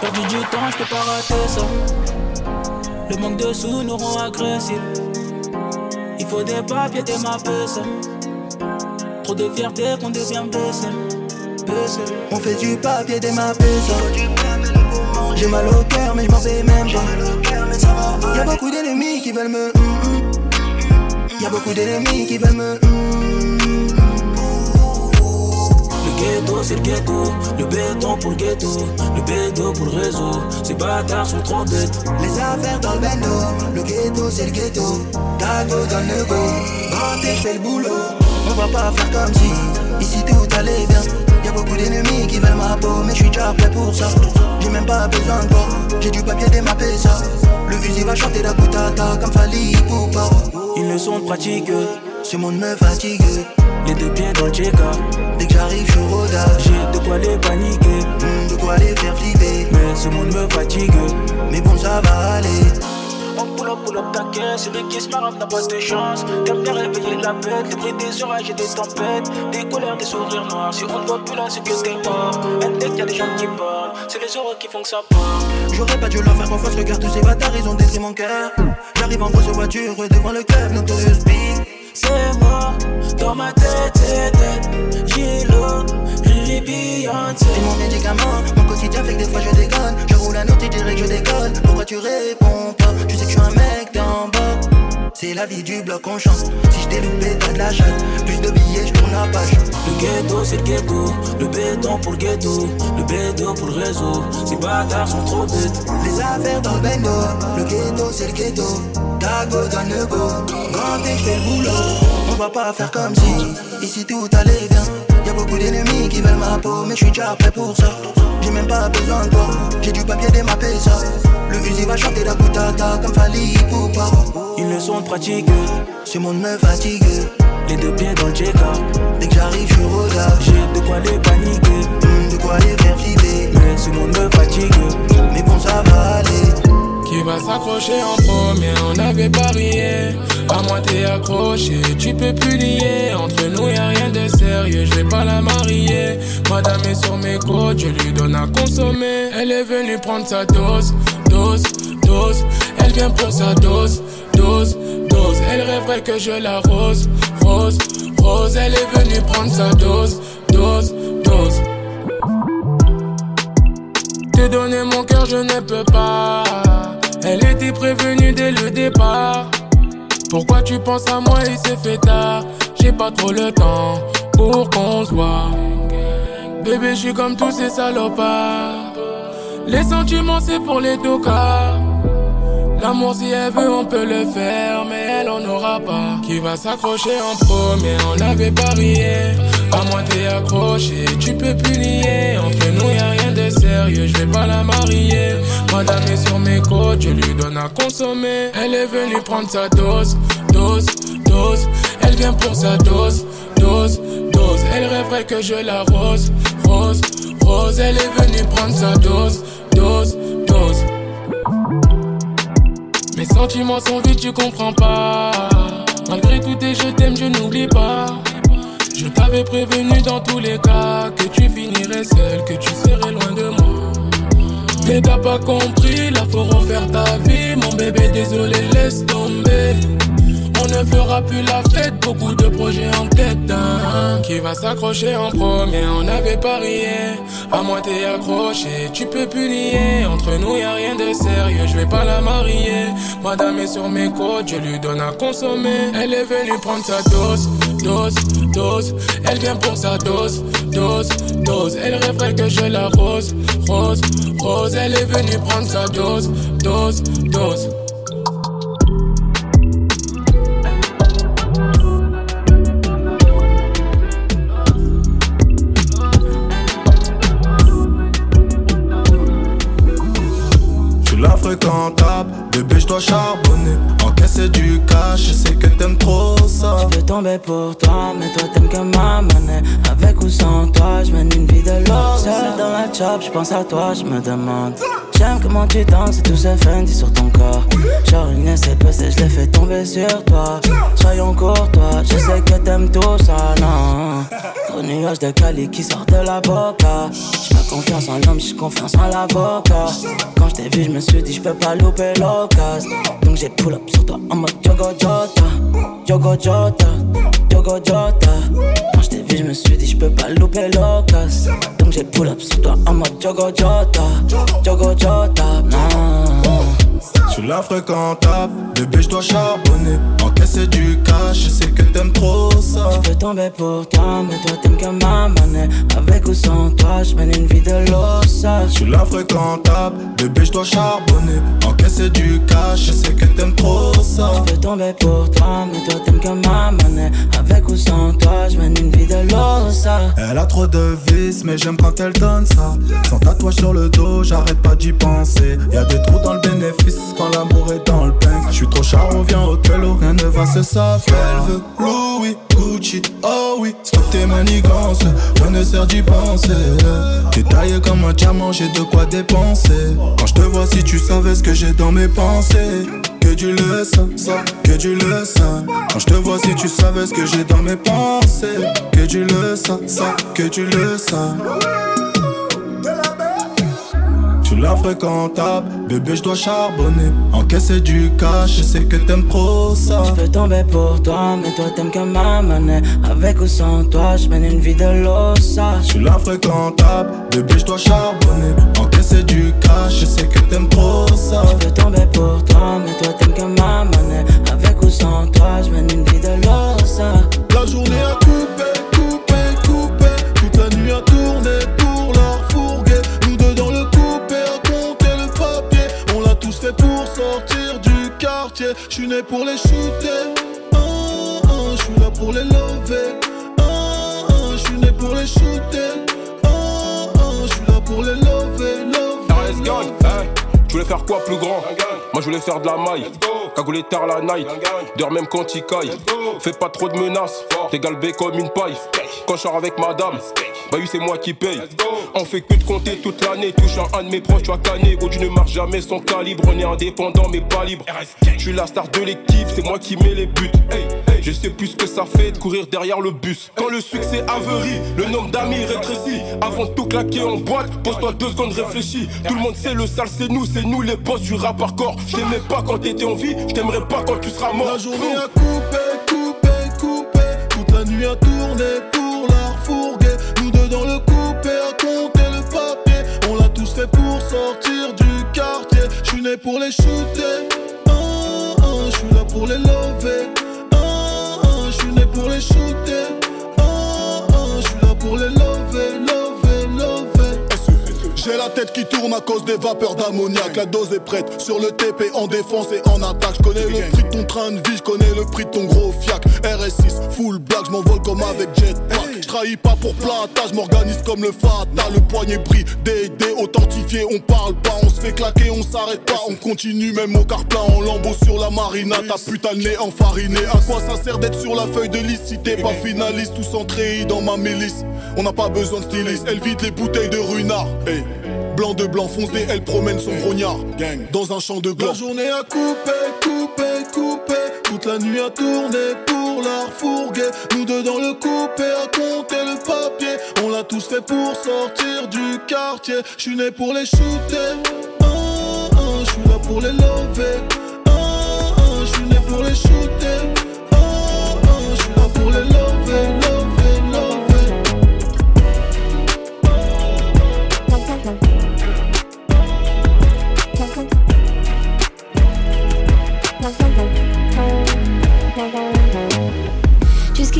Perdu du temps, je pas rater ça. Le manque de sous nous rend agressifs. Il faut des papiers, des mappes, ça. Trop de fierté qu'on devient baissé. On fait du papier, des mappes, ça. J'ai mal au cœur, mais je m'en fais même pas. Y'a beaucoup d'ennemis qui veulent me. Mm. Y'a beaucoup d'ennemis qui veulent me. Mm, ghetto, c'est le ghetto. Le béton pour le ghetto. Le béton pour le réseau. Ces bâtards sont trop bêtes. Les affaires dans le bendo. Le ghetto, c'est le ghetto. Tago dans le go. Rentrez, je fais le boulot. On va pas faire comme si ici tout allait bien. Beaucoup d'ennemis qui veulent ma peau, mais je suis déjà prêt pour ça. J'ai même pas besoin de toi. J'ai du papier démappé ça. Le fusil va chanter la boutata comme Fali Poupa. Ils ne sont pratiques. Ce monde me fatigue. Les deux pieds dans le check Dès que j'arrive, je rodage. J'ai de quoi les paniquer. De quoi les faire flipper. Mais ce monde me fatigue. Mais bon, ça va aller. On pull up, pull up ta celui qui se marre n'a pas de chance. T'aimes bien réveiller la bête, le bruit des orages et des tempêtes, des colères, des sourires noirs. Si on ne voit plus là, c'est que t'es mort. Dès qu'il y a des gens qui parlent, c'est les heureux qui font que ça part. J'aurais pas dû leur faire confiance, regarde tous ces bâtards, ils ont détruit mon cœur. J'arrive en grosse voiture devant le club, Notorious Big. C'est moi, dans ma tête, c'est tête. Gilo, Riri Beyoncé. C'est mon médicament, mon quotidien fait que des fois je déconne. Je roule un autre, tu dirais que je décolle. Pourquoi tu réponds pas? Tu sais que je suis un mec d'en bas. C'est la vie du bloc, on chance. Si je t'ai loupé, t'as de la. Plus de billets, je tourne la page. Le ghetto, c'est le ghetto. Le béton pour le ghetto. Le béton pour le réseau. Ces bâtards sont trop bêtes. Les affaires dans le bendo. Le ghetto, c'est le ghetto. Dago dans le go. Je fais le boulot. On va pas faire comme si ici tout allait bien. Y'a beaucoup d'ennemis qui veulent ma peau, mais je suis déjà prêt pour ça. J'ai même pas besoin de toi. J'ai du papier démappé ça. Le fusil va chanter la boutata comme Fali Poupa. Ils ne sont pratiques. Ce monde me fatigue. Les deux pieds dans le check Dès que j'arrive, je rodage. J'ai de quoi les paniquer. Hmm, de quoi les faire flipper. Mais ce monde me fatigue. Mais bon, ça va aller. Qui va s'accrocher en premier, on avait parié. À moi t'es accroché, tu peux plus lier. Entre nous y a rien de sérieux, je vais pas la marier. Madame est sur mes côtes, je lui donne à consommer. Elle est venue prendre sa dose, dose, dose. Elle vient pour sa dose, dose, dose. Elle rêverait que je la rose, rose, rose. Elle est venue prendre sa dose, dose, dose. Te donner mon cœur, je ne peux pas. Elle était prévenue dès le départ. Pourquoi tu penses à moi, il s'est fait tard? J'ai pas trop le temps pour qu'on se voit. Bébé, je suis comme tous ces salopards. Les sentiments, c'est pour les cas L'amour, si elle veut, on peut le faire, mais elle en aura pas. Qui va s'accrocher en premier, on avait parié. À moi, t'es accroché, tu peux plus nier. Entre nous, y a rien de sérieux, je vais pas la marier. Madame est sur mes côtes, je lui donne à consommer. Elle est venue prendre sa dose, dose, dose. Elle vient pour sa dose, dose, dose. Elle rêverait que je la rose, rose, rose. Elle est venue prendre sa dose, dose, dose. Mes sentiments sont vides, tu comprends pas. Malgré tout tes je t'aime, je n'oublie pas. Je t'avais prévenu dans tous les cas que tu finirais seul, que tu serais loin de moi. Mais t'as pas compris, là faut refaire ta vie. Mon bébé, désolé, laisse tomber. On ne fera plus la fête, beaucoup de projets en tête. Qui va s'accrocher en premier On avait parié, à moi t'es accroché. Tu peux plus nier, entre nous y a rien de sérieux. Je vais pas la marier. Madame est sur mes côtes, je lui donne à consommer. Elle est venue prendre sa dose, dose, dose. Elle vient pour sa dose, dose, dose. Elle rêverait que je la rose, rose, rose. Elle est venue prendre sa dose, dose, dose. Fréquentable. Bébé, je dois charbonner, encaisser du cash. Je sais que t'aimes trop ça. Tomber pour toi, mais toi t'aimes que ma. Avec ou sans toi, je mène une vie de l'or. Seul dans la chop, je pense à toi, je me demande. J'aime comment tu danses et tout ce Fendi sur ton corps. Genre une SPC, je l'ai fait tomber sur toi. Soyons courtois, je sais que t'aimes tout ça, non. Gros nuage de Cali qui sort de la boca. J'fais confiance en l'homme, j'ai confiance en l'avocat. Quand je t'ai vu, je me suis dit, je peux pas louper l'occasion. Donc j'ai pull up sur toi en mode Yogo Jota. Yogo Jota, Yogo Jota. Quand je t'ai vu, je me suis dit, je peux pas louper l'occasion. Donc j'ai pull up sur toi en mode Yogo Jota. Yogo Jota, non. Je suis la fréquentable, bébé je dois charbonner. Encaisser du cash, je sais que t'aimes trop ça. Je peux tomber pour toi, mais toi t'aimes que ma monnaie. Avec ou sans toi, je mène une vie de l'ossa Je suis la fréquentable, bébé je dois charbonner. Encaisser du cash, je sais que t'aimes trop ça. Je peux tomber pour toi, mais toi t'aimes que ma monnaie. Avec ou sans toi, je mène une vie de l'ossa Elle a trop de vices, mais j'aime quand elle donne ça. Sans tatouage sur le dos, j'arrête pas d'y penser. Y'a des trous dans le bénéfice quand l'amour est dans le pain. Je suis trop charo, viens au télo, rien ne va se savoir. Elle veut Louis, Gucci, oh oui, stop tes manigances, rien ne sert d'y penser. T'es taillé comme un diamant, j'ai de quoi dépenser. Quand je te vois, si tu savais ce que j'ai dans mes pensées. Que tu le ça, que tu le sens. Quand je te vois, si tu savais ce que j'ai dans mes pensées. Que tu le ça, que tu le sens la fréquentable, bébé je dois charbonner. Encaisser du cash, je sais que t'aimes trop ça. Je peux tomber pour toi, mais toi t'aimes que ma monnaie. Avec ou sans toi, je mène une vie de l'ossa Je suis la fréquentable, bébé je dois charbonner. Encaisser du cash, je sais que t'aimes trop ça. Je peux tomber pour toi, mais toi t'aimes que ma monnaie. Avec ou sans toi, je mène une vie de l'ossa Je suis né pour les shooter ah, ah, Je suis là pour les lever ah, ah, Je suis né pour les shooter ah, ah, Je suis là pour les lever, lever, RS Tu voulais faire quoi plus grand Moi je voulais faire de la maille. Cagoulé tard la night. Dors même quand il caille. Fais pas trop de menaces. T'es galbé comme une paille. Quand je sors avec madame. Bah oui c'est moi qui paye. On fait que de compter toute l'année. Touchant un de mes proches tu as canné Où tu ne marches jamais son calibre. On est indépendant mais pas libre. Je suis la star de l'équipe C'est moi qui mets les buts. Je sais plus ce que ça fait de courir derrière le bus. Quand le succès averie, le nombre d'amis rétrécit. Avant de tout claquer en boîte, pose-toi deux secondes, réfléchis. Tout le monde sait, le sale c'est nous, c'est nous les boss du rap hardcore. Je t'aimais pas quand t'étais en vie, je t'aimerais pas quand tu seras mort. La journée a coupé, coupé, coupé. Toute la nuit a tourné pour la refourguer. Nous deux le coupé à compter le papier. On l'a tous fait pour sortir du quartier. Je suis né pour les shooter. Ah, ah, Je suis là pour les lever. Qui tourne à cause des vapeurs d'ammoniac. La dose est prête sur le TP en défense et en attaque. Je connais le prix de ton train de vie, je connais le prix de ton gros fiac. RS6, full black, je m'envole comme avec jetpack. Je trahis pas pour plata, je m'organise comme le Fata. Le poignet brille, DD authentifié, on parle pas, on se fait claquer, on s'arrête pas. On continue même au car plein en lambeau sur la marina. Ta putain de nez enfariné. À quoi ça sert d'être sur la feuille de liste si t'es pas finaliste ou centré dans ma milice? On n'a pas besoin de styliste, elle vide les bouteilles de runard. Blanc de blanc foncé, elle promène son grognard. Dans un champ de gland. La journée a coupé, coupé, coupé. Toute la nuit a tourné pour la refourguer. Nous deux dans le coupé à compter le papier. On l'a tous fait pour sortir du quartier. Je suis né pour les shooter. Ah, ah, Je suis là pour les lever. Ah, ah, Je suis né pour les shooter.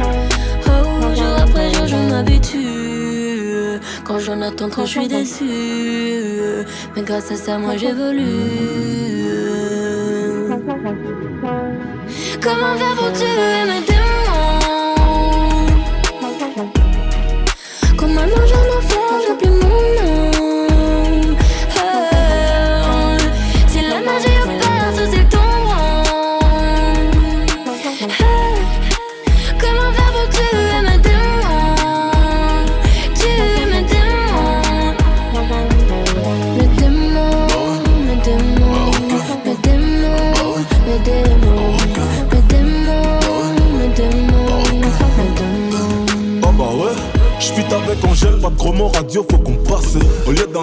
Oh, jour après jour, je m'habitue. Quand j'en attends trop, je suis déçu. Mais grâce à ça, moi j'évolue. Comment faire pour tuer mes démons? Comme un ange en j'oublie mon nom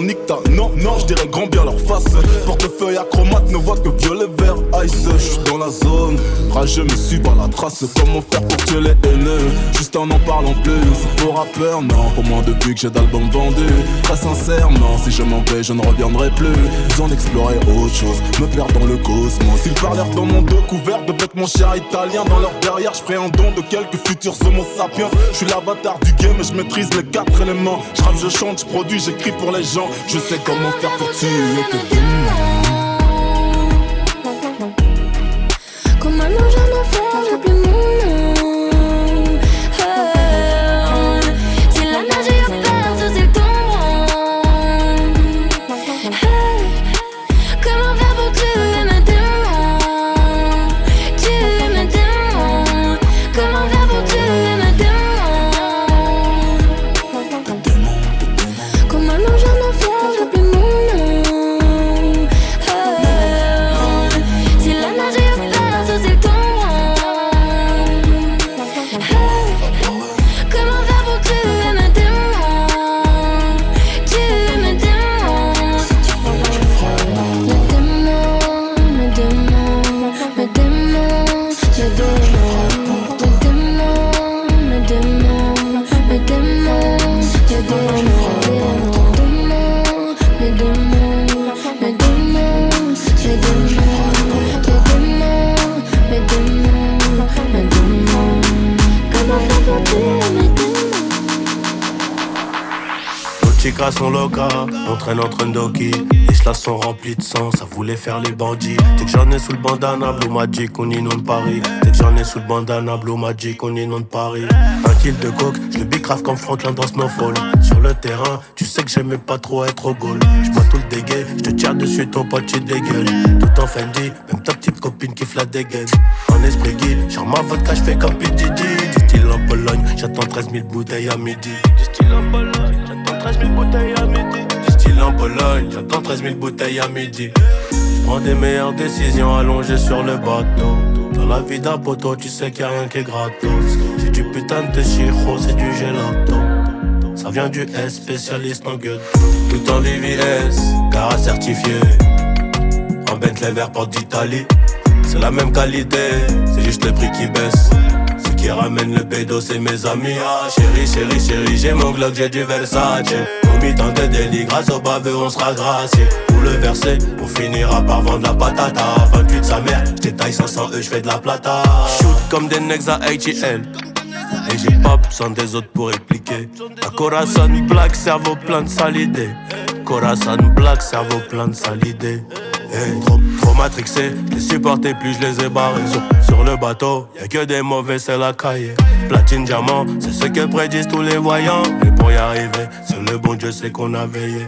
non, non, je dirais grand bien leur face. Portefeuille acromate, ne voit que violet, vert, ice. J'suis dans la zone, rageux me suis par la trace. Comment faire pour tuer les haineux, juste en en parlant plus. Pour rappeur, non, pour moins de vues que j'ai d'albums vendus. Très sincèrement, si je m'en vais, je ne reviendrai plus. Besoin d'explorer autre chose, me perdre dans le cosmos. Ils parlèrent dans mon dos couvert de bêtes mon cher italien. Dans leur derrière, je un don de quelques futurs homo sapiens. Je suis l'avatar du game, je maîtrise les quatre éléments. Je je chante, je produis, j'écris pour les gens Je sais comment faire pour tuer tes démons traîne entre Ndoki. Les chlas sont remplis de sang, ça voulait faire les bandits. Dès que j'en ai sous le bandana, Blue Magic, on inonde Paris. Dès que j'en ai sous le bandana, Blue Magic, on inonde Paris. Un kill de coke, je le bicrave comme Franklin dans Snowfall. Sur le terrain, tu sais que j'aimais pas trop être au goal. J'bois tout le dégueu, je te tire dessus, ton pote, tu dégueules. Tout en Fendi, même ta petite copine qui la dégaine. En esprit gay, genre ma vodka, j'fais comme P. Diddy. Du style en Pologne, j'attends 13 000 bouteilles à midi. Du style en Pologne, j'attends 13 000 bouteilles à midi. En Pologne, j'attends 13 000 bouteilles à midi. Prends des meilleures décisions allongées sur le bateau. Dans la vie d'un tu sais qu'il y a rien qui est gratos. C'est du putain de chiro, c'est du gelato. Ça vient du S, spécialiste en gueule. Tout en VVS, car certifié. En Bentley vert porte d'Italie. C'est la même qualité, c'est juste le prix qui baisse. Qui ramène le pédo, c'est mes amis. Ah, chérie, chérie, chérie, j'ai mon Glock, j'ai du Versace. Commis tant de délits, grâce au baveux, on sera gracié. Pour le verser, on finira par vendre la patata. 28 sa mère, j'étaille 500 E, j'fais de la plata. Shoot comme des necks à ATL. Et j'ai pas besoin des autres pour expliquer. Un Corazon black, cerveau plein de sales idées. Corazon black, cerveau plein de idées. Hey, trop, trop matrixé, je les supportais plus, je les ai barrés. Sur, le bateau, y'a que des mauvais, c'est la cahier. Platine, diamant, c'est ce que prédisent tous les voyants. Mais pour y arriver, c'est le bon Dieu, c'est qu'on a veillé.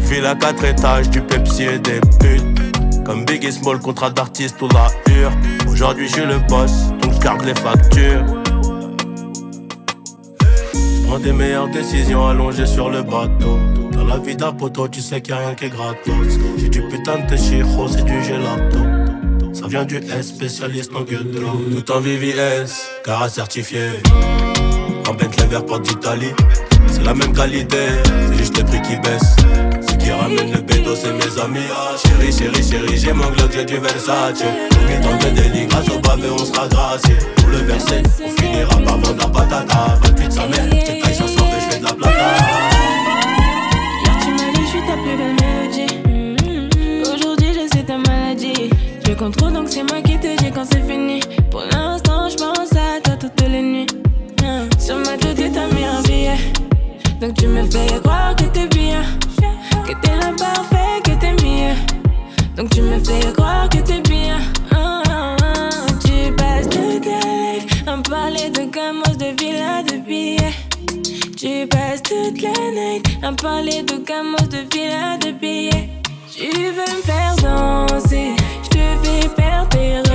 Ville à quatre étages, du Pepsi et des putes. Comme Biggie Small, contrat d'artiste ou la hure. Aujourd'hui, je suis le boss, donc je garde les factures. Prends des meilleures décisions allongées sur le bateau. Dans la vie d'un tu sais qu'il y a rien qui est gratos. J'ai du putain de chiro, c'est du gelato. Ça vient du S, spécialiste en gueule. Tout en VVS, car certifié. En Bentley vert porte d'Italie. C'est la même qualité, c'est juste les prix qui baissent. Ce qui ramène le bédo, c'est mes amis. Ah, chérie, chérie, chérie, j'ai mon Glock, j'ai du Versace. Combien tant de délits, grâce au bavé, on sera gracié. Pour le verser, on finira par vendre la patata. 28 sa mère, j'ai taille 500 et je fais de la plata. Je contrôle donc c'est moi qui te dis quand c'est fini. Pour l'instant, je pense à toi toutes les nuits. Hein. Sur ma tête, t'as mis un billet. Donc tu me fais croire que t'es bien. Que t'es l'imparfait, que t'es mieux. Donc tu me fais croire que t'es bien. Ah, ah, ah. Tu passes de ta life à parler de gamos, de villa, de billets. Tu passes toute la night à parler de gamos, de villa, de billets. Tu veux me faire danser. living, bell, bell.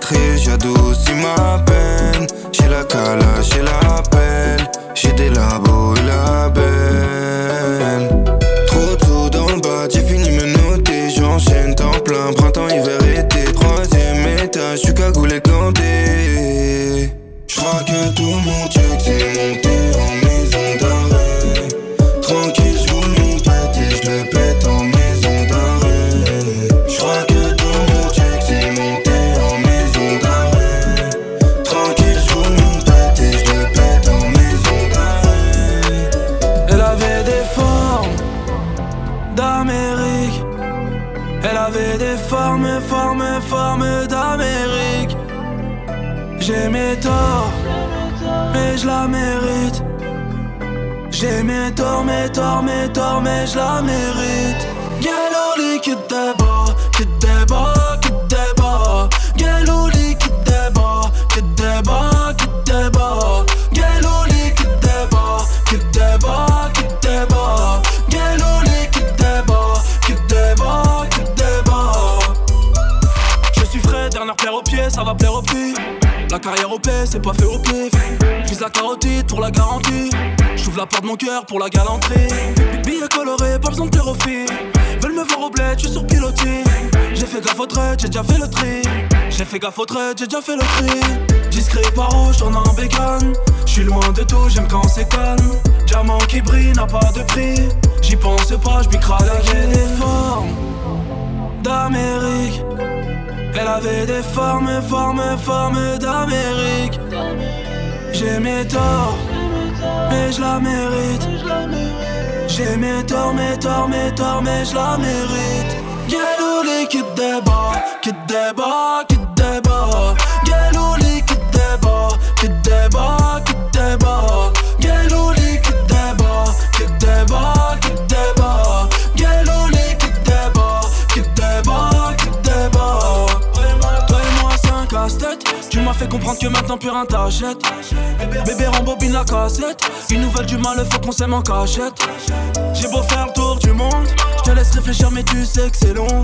triste, j'adoucis ma peine. J'ai la cala, j'ai la mais je la mérite. Galouli qui débat, qui débat, qui débat. Galouli qui débat, qui débat, qui débat. Galouli qui débat, qui débat, qui débat. Galouli qui débat, qui débat, qui débat. Je suis frais, dernière plaire au pied, ça va plaire au pied. La carrière au plaît, c'est pas fait au pif. J'vise la carotide pour la garantie. J'ouvre la porte de mon cœur pour la galanterie est coloré, pas besoin de thérophile. Veulent me voir au bled, je suis sur pilotis. J'ai fait gaffe au trait, j'ai déjà fait le tri. J'ai fait gaffe au trait, j'ai déjà fait le tri. Discret par rouge, j'en ai un bécane. J'suis loin de tout, j'aime quand c'est calme. Diamant qui brille n'a pas de prix. J'y pense pas, j'biquera la J'ai des formes d'Amérique. Elle avait des formes, formes, formes d'Amérique. J'ai mes torts, mais je la mérite. J'ai mes torts, mes torts, mes torts, mais je la mérite. Galouli qui débat, qui débat, qui débat. Galouli qui débat, qui débat, qui débat. Plus rien t'achète. Bébé rembobine la cassette. Une nouvelle du mal, faut qu'on s'aime en cachette. J'ai beau faire le tour du monde, je te laisse réfléchir, mais tu sais que c'est long.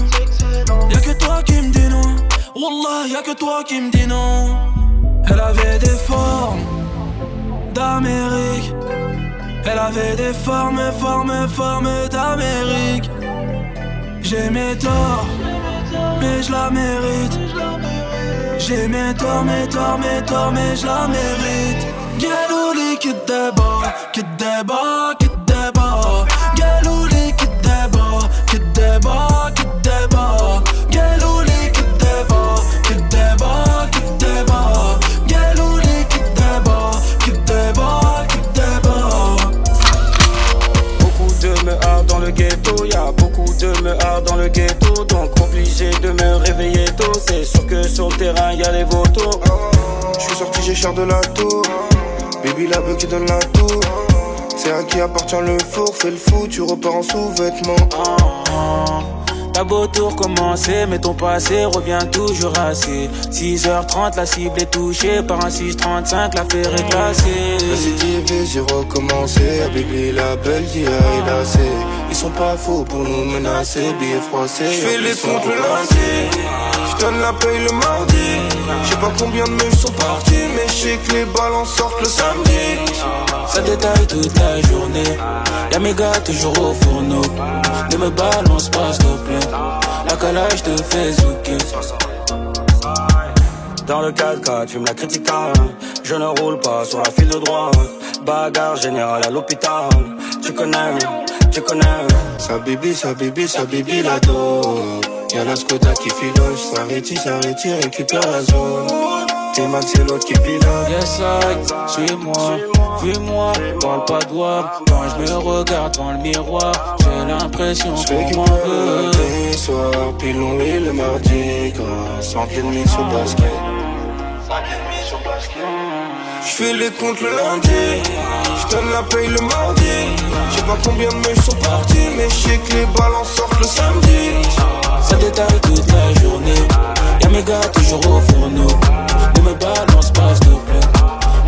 Y'a que toi qui me dis non. Wallah, y'a que toi qui me dis non. Elle avait des formes d'Amérique. Elle avait des formes, formes, formes d'Amérique. J'ai mes torts, mais je la mérite. J'ai mes torts, mes torts, mes torts, mais je la mérite. Galouli qui débat, qui débat, qui débat. Galouli qui débat, qui débat, qui débat. Galouli qui débat, qui débat, qui débat. Galouli qui débat, qui débat, qui débat. Beaucoup de meurs dans le ghetto, y a beaucoup de meurs dans le ghetto, donc obligé de me réveiller tôt. C'est sur le terrain y a les vautours. Je suis sorti, j'ai cher de la tour. Baby, la beuh qui donne la tour. C'est à qui appartient le four, fais le fou, tu repars en sous-vêtements. T'as beau tout recommencer, mais ton passé revient toujours assez. 6h30, la cible est touchée par un 635, l'affaire est classée. Veut j'ai recommencé. À Baby, la belle il a assez. Ils sont pas faux pour nous menacer, billets froissés. Je fais les comptes le lundi. Je donne la paye le mardi. Je sais pas combien de meufs sont partis, mais je sais que les ballons sortent le samedi. Ça détaille toute la journée. Y'a mes gars toujours au fourneau. Ne me balance pas, s'il te plaît. La calage te fait zouker. Dans le 4x4, fume la critique. Je ne roule pas sur la file de droit. Bagarre générale à l'hôpital. Tu connais, tu connais. Sa bibi, sa bibi, sa bibi la dos. Y'a la Skoda qui filoche, ça rétire, ça retire, récupère la zone. T'es Max, c'est l'autre qui pilote. Yes, I, suis-moi, fuis-moi, parle pas de. Quand je me regarde dans le miroir, j'ai l'impression Je qu'on m'en veut. les soirs, puis l'on lit le mardi gras. Sans demi sur basket. Je fais les comptes le lundi, je donne la paye le mardi. Je sais pas combien de meufs sont partis, mais je sais que les ballons sortent le samedi. Ça détaille toute la journée. Y'a mes gars toujours au fourneau. Ne me balance pas, s'il te plaît.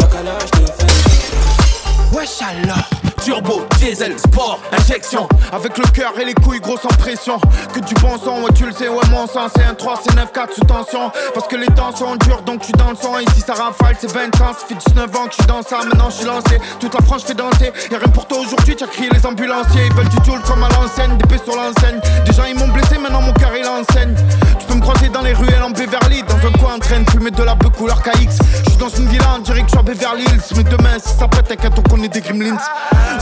La calage te fait. Wesh alors Turbo, diesel, sport, injection. Avec le cœur et les couilles gros sans pression. Que du bon sang, ouais tu le sais, ouais mon sang C'est un 3, c'est 9, 4 sous tension. Parce que les temps sont durs donc je suis dans le sang Ici ça rafale, c'est 20 ans, ça fait 19 ans que je suis dans ça. Maintenant je suis lancé, toute la France fait danser. Y'a rien pour toi aujourd'hui, tu as crié les ambulanciers. Ils veulent du joule comme à l'enseigne, des sur l'enseigne. Gens ils m'ont blessé, maintenant mon cœur il enseigne. Tu peux me croiser dans les ruelles en Beverly Dans un coin en train de fumer de la beuh couleur KX Je suis dans une villa, dirait que je suis à Beverly Hills. Mais demain si ça pète, t'inquiète on connaît des gremlins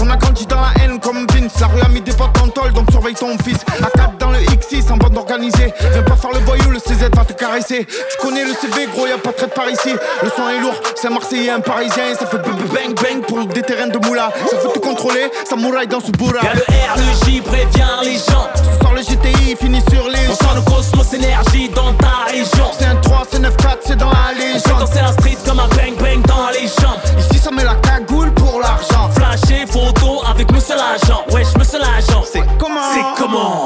On a grandi dans la haine comme Vince La rue a mis des potes en tôle donc surveille ton fils. A 4 dans le X6 en bande organisée. Viens pas faire le voyou, le CZ va te caresser. Tu connais le CV gros, y'a pas de trait par ici. Le son est lourd, c'est un Marseillais, un Parisien. Ça fait bang bang pour des terrains de moula. Ça veut tout contrôler, ça mouraille dans ce bourra Y'a le R, le J, prévient les gens. Ce soir le GTI finit sur les On sent le cosmos énergie dans ta région. C'est un 3, c'est 9, 4, c'est dans la On légende danser la street comme un bang bang dans les jambes. Ici ça met la cagoule l'argent Flasher, photo avec monsieur l'agent. Wesh, monsieur l'agent. C'est comment? C'est comment Comment?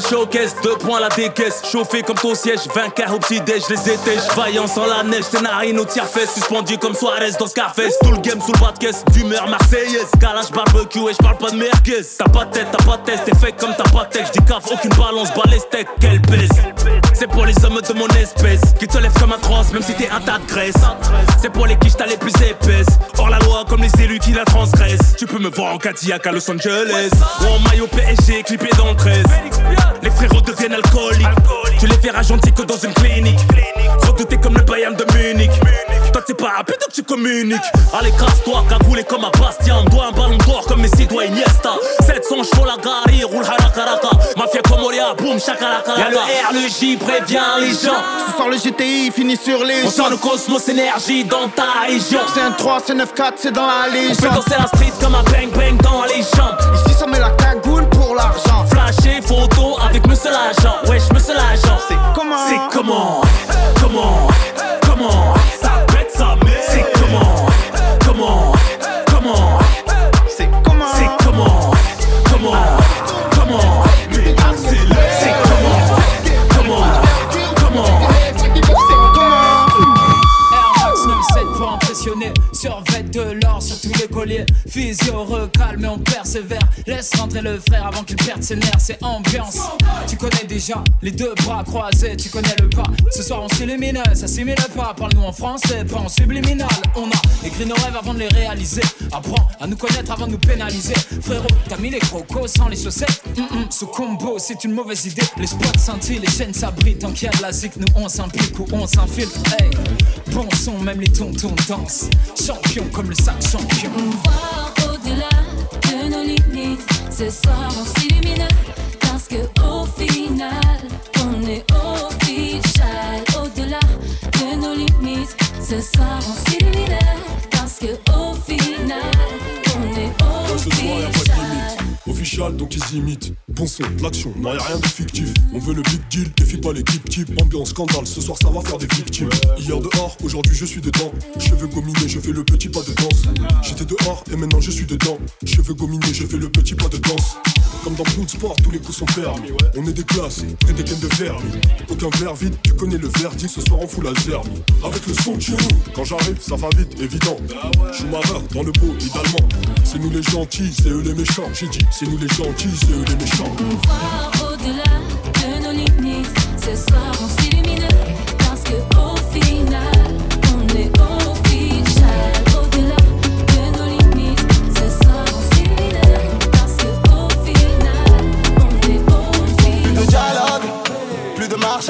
20 cales showcase, 2 points la décaisse. Chauffé comme ton siège, 20 quarts au petit déj, je les étèche. Vaillant sans la neige, tes narines au tiers-fesse. Suspendu comme Suarez dans Scarface. Tout le game sous le bas de caisse, d'humeur marseillaise. Calage barbecue et j'parle pas de merguez. T'as pas tête, t'as pas test, t'es fake comme t'as pas tech. J'dis caf, aucune balance, bas les steaks, quelle baisse. C'est pour les hommes de mon espèce qui te lèvent comme un trosse, même si t'es un tas de graisse. C'est pour les quiches, t'as les plus épaisses. Hors la loi, comme les élus qui la transgressent. Tu peux me voir en Cadillac à Los Angeles. Ou en maillot PSG, clippé dans le 13. Les frérots deviennent alcooliques. Tu les verras gentils que dans une clinique. Redouté comme le Bayern de Munich. Toi, t'es pas rapide, donc tu communiques. Allez, casse-toi, cagoulé comme un Bastien. Dois un ballon d'or comme Messi doit Iniesta. 700 chevaux, la gare, roule harakaraka. Mafia comme Moria, boum, chakalaka. Y'a le R, le J, prévient les gens. Ce soir le GTI finit sur les On sent le cosmos énergie dans ta région. C'est un 3, c'est 9, 4, c'est dans la On fait légende danser la street comme un bang bang dans les jambes. Ici ça met la l'argent Flasher, photo avec monsieur l'agent. Wesh, monsieur l'agent. C'est comment? C'est comment? Comment? Comment mais on persévère. Laisse rentrer le frère avant qu'il perde ses nerfs, c'est ambiance. Tu connais déjà les deux bras croisés, tu connais le pas. Ce soir on s'illumine, ça s'imile pas. Parle-nous en français, pas en subliminal. On a écrit nos rêves avant de les réaliser. Apprends à nous connaître avant de nous pénaliser. Frérot, t'as mis les crocos sans les chaussettes. Mm, mm, ce combo, c'est une mauvaise idée. Les spots scintillent, les chaînes s'abritent. Tant qu'il y a de la zik, nous on s'implique ou on s'infiltre. Bon même les tontons dansent. Champion comme le sac champion. Voir au-delà de nos limites. Ce soir on s'illumine parce que au final on est official. Au-delà de nos limites. Ce soir on s'illumine Donc ils imitent. Bon son, l'action, non y'a rien de fictif. On veut le big deal, défie pas l'équipe type. Ambiance, scandale, ce soir ça va faire des victimes. Hier dehors, aujourd'hui je suis dedans. Cheveux gominés, je fais le petit pas de danse. J'étais dehors et maintenant je suis dedans. Cheveux gominés, je fais le petit pas de danse. Comme dans Bloodsport, tous les coups sont permis. On est des classes, près des gaines de vernis. Aucun verre vide, tu connais le verdict. Ce soir on fout la. Avec le son de chez nous, quand j'arrive, ça va vite, évident. Schumacher dans le pot, idéalement. C'est nous les gentils, c'est eux les méchants. J'ai dit, c'est nous les gentils, c'est eux les méchants. Voir au-delà de nos limites. Ce soir on s'illumine parce que au final on est official. Au-delà de nos limites. Ce soir on s'illumine parce que au final on est Plus de official. dialogue, plus de marche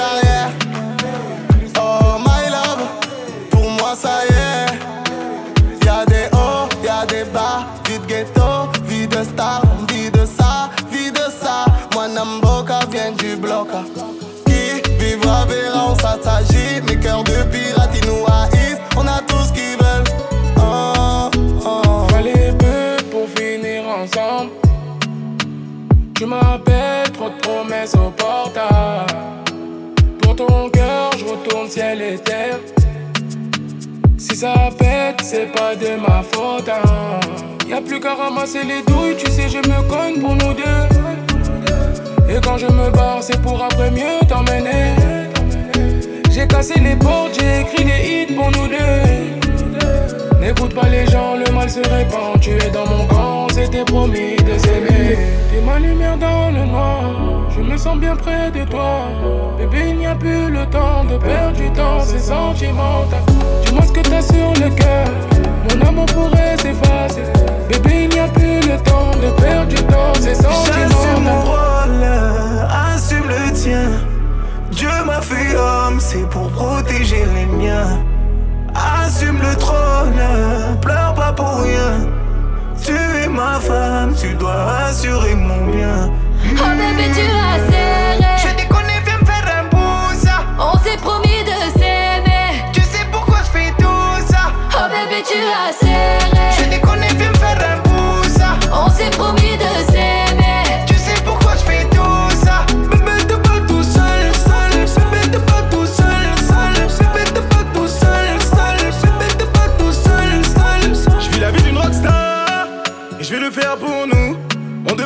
Tu m'appelles, trop de promesses au portable. Pour ton cœur, je retourne ciel et terre. Si ça pète, c'est pas de ma faute. Hein. Y a plus qu'à ramasser les douilles, tu sais, je me cogne pour nous deux. Et quand je me barre, c'est pour après mieux t'emmener. J'ai cassé les portes, j'ai écrit les hits pour nous deux. N'écoute pas les gens, le mal se répand. Tu es dans mon camp, c'était promis de s'aimer. T'es ma lumière dans le noir, je me sens bien près de toi. Bébé, il n'y a plus le temps de perdre du temps, c'est sentimental. Dis-moi ce que t'as sur le cœur, mon amour pourrait s'effacer. Bébé, il n'y a plus le temps de perdre du temps, c'est J'assume mon sentimental. rôle, assume le tien. Dieu m'a fait homme, c'est pour protéger les miens. Assume le trône, pleure pas pour rien. Tu es ma femme, tu dois assurer mon bien. Oh bébé tu as serré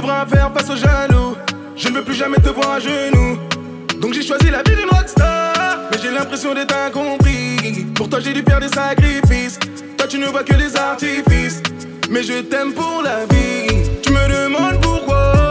Face aux jaloux. Je ne veux plus jamais te voir à genoux. Donc j'ai choisi la vie d'une rockstar, mais j'ai l'impression d'être incompris. Pour toi j'ai dû faire des sacrifices. Toi tu ne vois que les artifices, mais je t'aime pour la vie. Tu me demandes pourquoi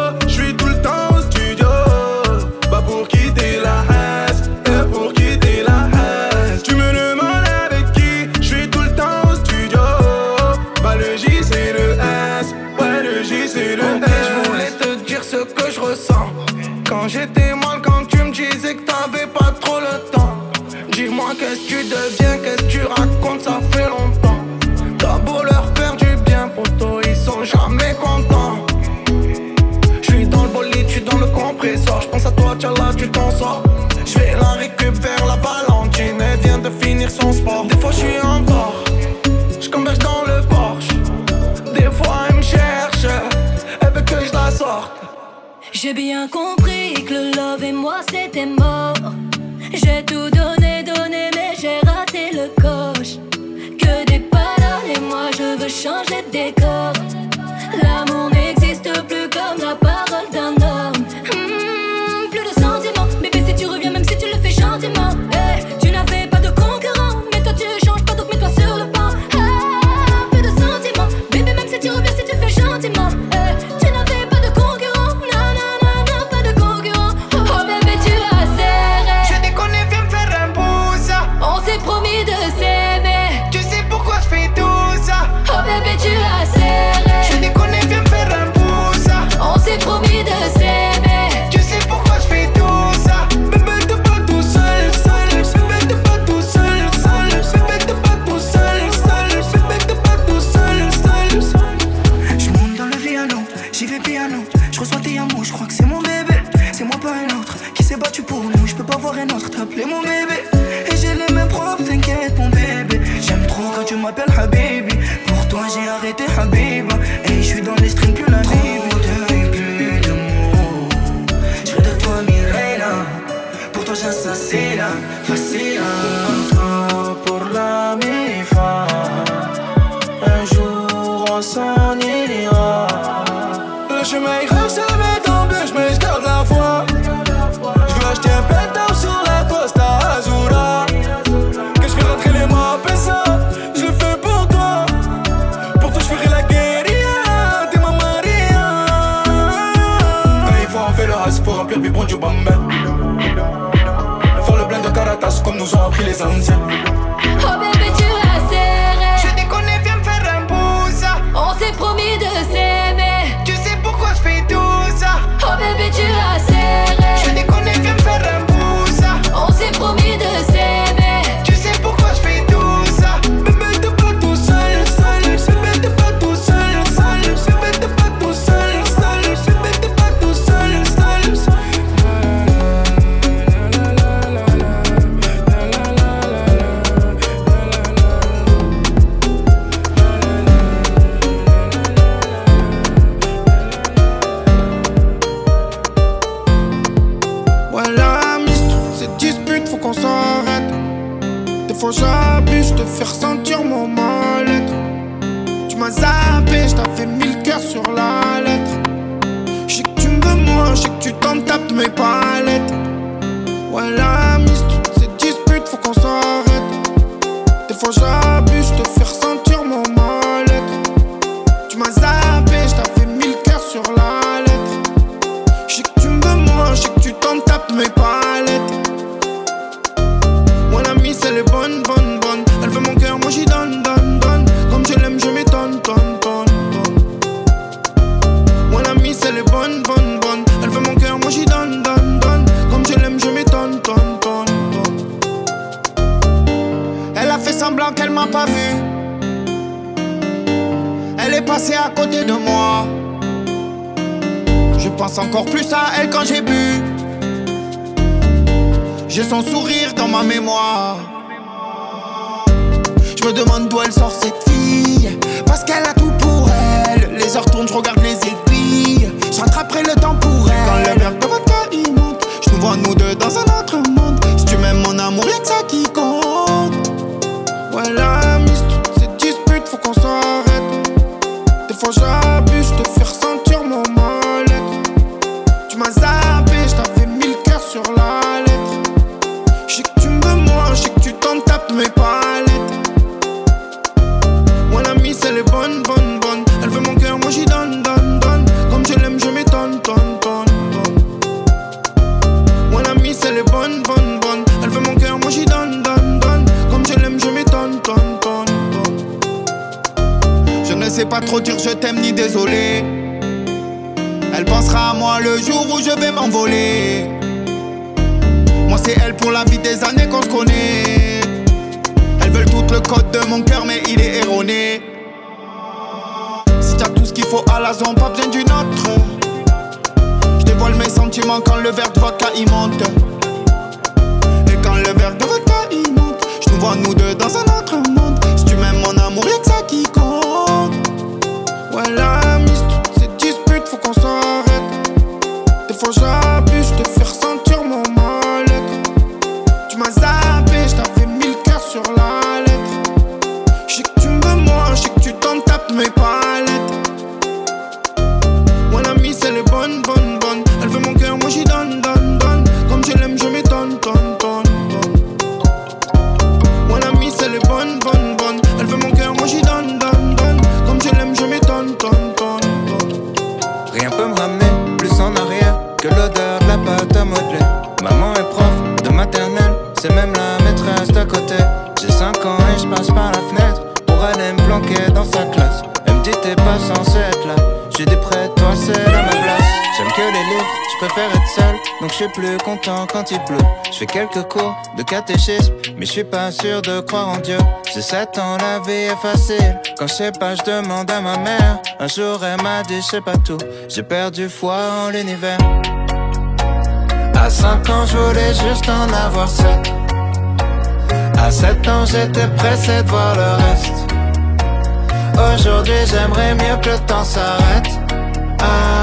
tu deviens, qu'est-ce que tu racontes, ça fait longtemps. T'as beau leur faire du bien, poto, ils sont jamais contents. J'suis dans le bolide, j'suis dans le compresseur. J'pense à toi, Tchala, tu t'en sors. J'vais la récup vers la Valentine, elle vient de finir son sport. Des fois j'suis en tort, j'converge dans le Porsche. Des fois elle me cherche, elle veut que je la sorte. J'ai bien compris que le love et moi c'était mort J'ai tout donné, le coche. Que des paroles et moi je veux changer de décor fait semblant qu'elle m'a pas vu. Elle est passée à côté de moi. Je pense encore plus à elle quand j'ai bu. J'ai son sourire dans ma mémoire. Je me demande d'où elle sort cette fille. Parce qu'elle a tout pour elle. Les heures tournent, je regarde les aiguilles. Je rattraperai le temps pour elle. Quand le verre de vodka il monte, je nous vois nous deux dans un autre monde. Si tu m'aimes, mon amour, y'a que ça qui compte. Ouais, la mise, toute cette dispute, faut qu'on s'arrête. Des fois j'abuse, je t'aime ni désolé. Elle pensera à moi le jour où je vais m'envoler. Moi, c'est elle pour la vie des années qu'on connaît. Elles veulent tout le code de mon cœur, mais il est erroné. Si t'as tout ce qu'il faut à la zone, pas besoin d'une autre. Je dévoile mes sentiments quand le verre de vodka il monte. Et quand le verre de vodka il monte, je nous vois nous deux dans un autre monde. Si tu m'aimes, mon amour, y'a que ça qui compte. Ouais, la mise, toute cette dispute, faut qu'on s'arrête. Des fois j'abuse, suis plus content quand il pleut. Je fais quelques cours de catéchisme, mais je suis pas sûr de croire en Dieu. J'ai 7 ans, la vie est facile. Quand je sais pas, je demande à ma mère. Un jour, elle m'a dit, je sais pas tout. J'ai perdu foi en l'univers. À 5 ans, je voulais juste en avoir 7. À 7 ans, j'étais pressé de voir le reste. Aujourd'hui, j'aimerais mieux que le temps s'arrête. Ah,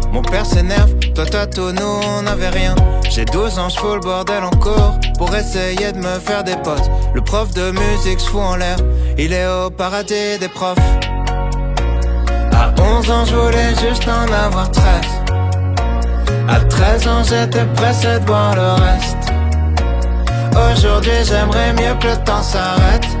mon père s'énerve. Toi, toi, tout, nous, on n'avait rien. J'ai 12 ans, je fous le bordel en cours pour essayer de me faire des potes. Le prof de musique, je fous en l'air. Il est au paradis des profs. À 11 ans, je voulais juste en avoir 13. À 13 ans, j'étais pressé de voir le reste. Aujourd'hui, j'aimerais mieux que le temps s'arrête.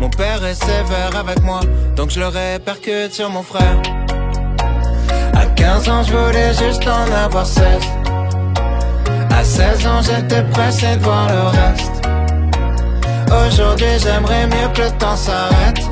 Mon père est sévère avec moi, donc je le répercute sur mon frère. À 15 ans, je voulais juste en avoir 16. À 16 ans, j'étais pressé de voir le reste. Aujourd'hui, j'aimerais mieux que le temps s'arrête.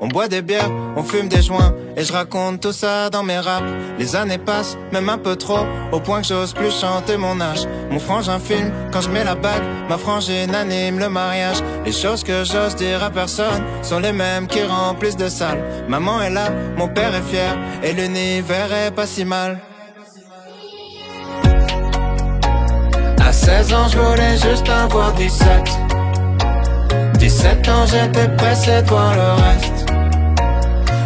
On boit des bières, on fume des joints et je raconte tout ça dans mes raps. Les années passent, même un peu trop, au point que j'ose plus chanter mon âge. Mon frangin filme quand je mets la bague, ma frangine anime le mariage. Les choses que j'ose dire à personne sont les mêmes qui remplissent de salles. Maman est là, mon père est fier et l'univers est pas si mal. À 16 ans, je voulais juste avoir 17. 17 ans, j'étais pressé de voir le reste.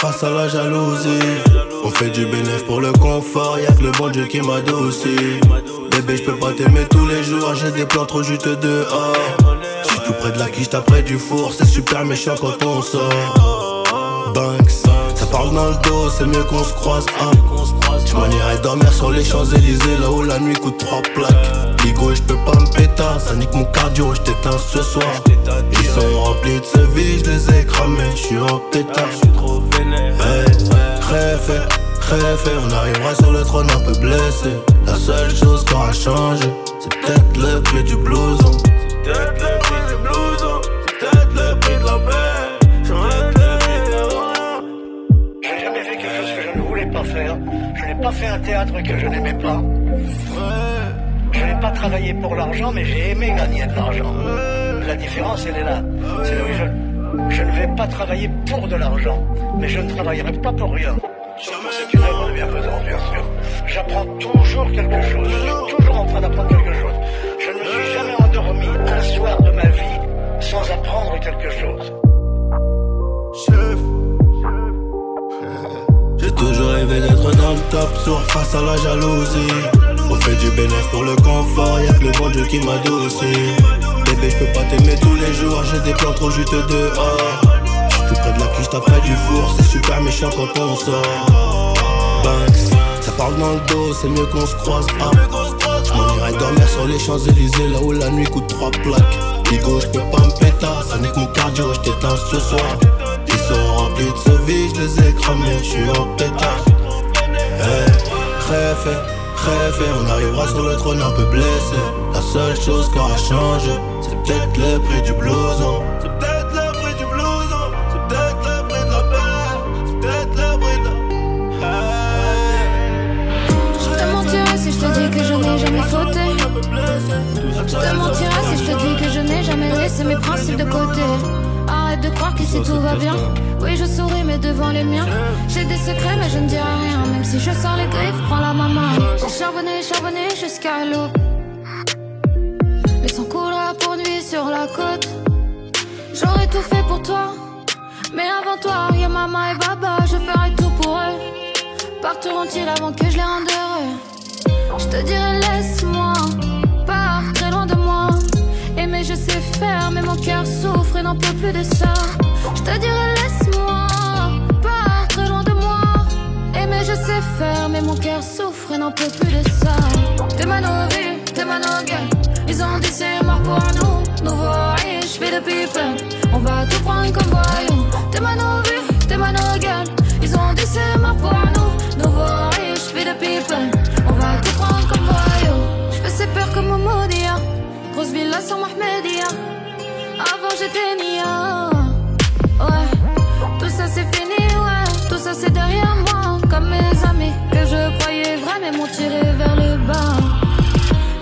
Face à la jalousie. On fait du bénéfice pour le confort, y'a que le bon Dieu qui m'adoucit. Bébé, je peux pas t'aimer tous les jours, j'ai des plans trop juste dehors. J'suis tout près de la quiche, près du four, c'est super méchant quand on sort. Banks, ça parle dans le dos, c'est mieux qu'on se croise. Hein. Tu m'en irais dormir sur les Champs-Élysées, là où la nuit coûte trois plaques. Ligo et je peux pas me péter, ça nique mon cardio, je t'éteins ce soir. Ils sont remplis de ce vie, je les ai cramés, je suis en pétard. Hey, Réfé, réfé, on arrivera sur le trône un peu blessé. La seule chose qui aura changé, c'est peut-être le prix du blouson. C'est peut-être le prix du blouson, c'est peut-être le prix de la paix. J'arrête de vivre J'ai jamais fait quelque chose que je ne voulais pas faire. Pas fait un théâtre que je n'aimais pas. Je n'ai pas travaillé pour l'argent, mais j'ai aimé gagner de l'argent. La différence, elle est là. Je, ne vais pas travailler pour de l'argent, mais je ne travaillerai pas pour rien. C'est une œuvre de bienfaisance, bien sûr. J'apprends toujours quelque chose. Je suis toujours en train d'apprendre quelque chose. Je ne me suis jamais endormi un soir de ma vie sans apprendre quelque chose. J'ai toujours rêvé d'être dans le top sur face à la jalousie. On fait du bénéfice pour le confort, y'a que le bon Dieu qui m'adoucit. Bébé, je peux pas t'aimer tous les jours, j'ai des plans trop juste dehors. J'suis tout près de la cuisse, près du four, c'est super méchant quand on sort. Banks. Ça parle dans le dos, c'est mieux qu'on se croise. Ah. Je m'en irai dormir sur les Champs-Élysées, là où la nuit coûte trois plaques. Digo, je peux pas me péter, ça nique mon cardio, je ce soir. Sont remplis de vie, je les ai cramés, je suis en pétard. Hey, rêve, rêve, on arrivera sur le trône un peu blessé. La seule chose qui aura changé, c'est peut-être le prix du blouson. Je te mentirais si je te dis que je n'ai jamais laissé mes principes de côté. Qu'ici tout va bien. Oui, je souris, mais devant les miens. J'ai des secrets, mais je ne dirai rien. Même si je sors les griffes, prends la maman. J'ai charbonné, charbonné jusqu'à l'eau. Laissons couler pour nuit sur la côte. J'aurais tout fait pour toi. Mais avant toi, y'a maman et baba, je ferai tout pour eux. Partiront-ils avant que je les rende heureux Je te dirai laisse-moi, pars très loin de moi. Aimer je sais faire, mais mon cœur souffre et n'en peut plus de ça. Je te dirai laisse-moi, pars très loin de moi. Aimer je sais faire, mais mon cœur souffre et n'en peut plus de ça. T'es ma novie, t'es ma. Ils ont dit c'est mort pour nous. Nouveau riche, fais de pipe. On va tout prendre comme voyou. T'es ma novie, t'es ma. Ils ont dit c'est mort pour nous. Nouveau riche, fais de pipe. On va tout prendre comme voyou. J'fais peur comme Momodia. Grosse villa sur Mahmedia. Avant j'étais Nia. M'ont tiré vers le bas.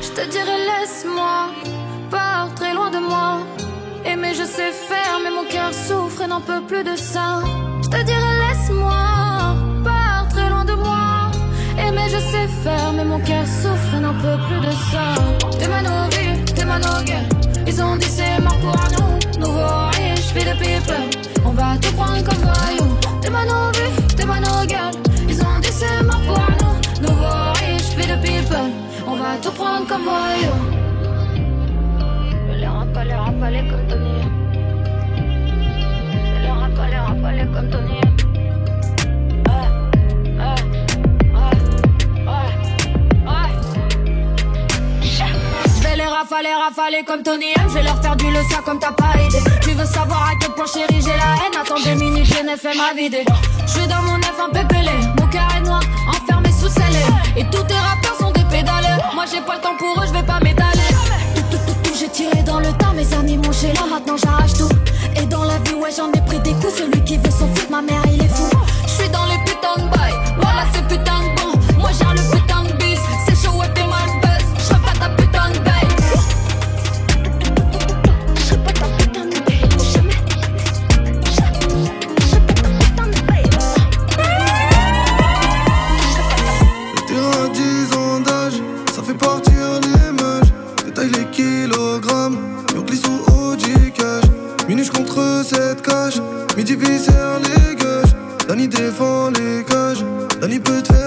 Je te dirai laisse-moi, pars très loin de moi. Aimer je sais faire, mais mon cœur souffre et n'en peut plus de ça. Je te dirai laisse-moi, pars très loin de moi. Aimer je sais faire, mais mon cœur souffre et n'en peut plus de ça. T'es ma novie, t'es ma. Ils ont dit c'est mort pour nous. Nouveau riche, fais de pipe. On va tout prendre comme voyou. T'es ma novie, t'es ma. Tout prendre comme voyou. Je les rafaler, rafaler comme Tony. Je les rafaler, rafaler comme Tony. Je rafaler, rafaler comme Tony M. Je vais leur faire du le ça comme t'as pas idée. Tu veux savoir à quel point chérie j'ai la haine Attends deux minutes, j'ai neuf fait ma vidée. Je suis dans mon F un peu pelé. Mon cœur est noir, enfermé sous scellé. Et tous tes rappeurs j'ai pas le temps pour eux, je vais pas m'étaler. Tout, tout, tout, tout, j'ai tiré dans le temps. Mes amis m'ont là, maintenant j'arrache tout. Et dans la vie, ouais, j'en ai pris des coups. Celui qui veut son foot, ma mère, il est fou. Je suis dans les putains de bails. Voilà, c'est putain de bon. Moi j'ai le midi viscère les gueuches. Danny défend les cages, Danny peut te faire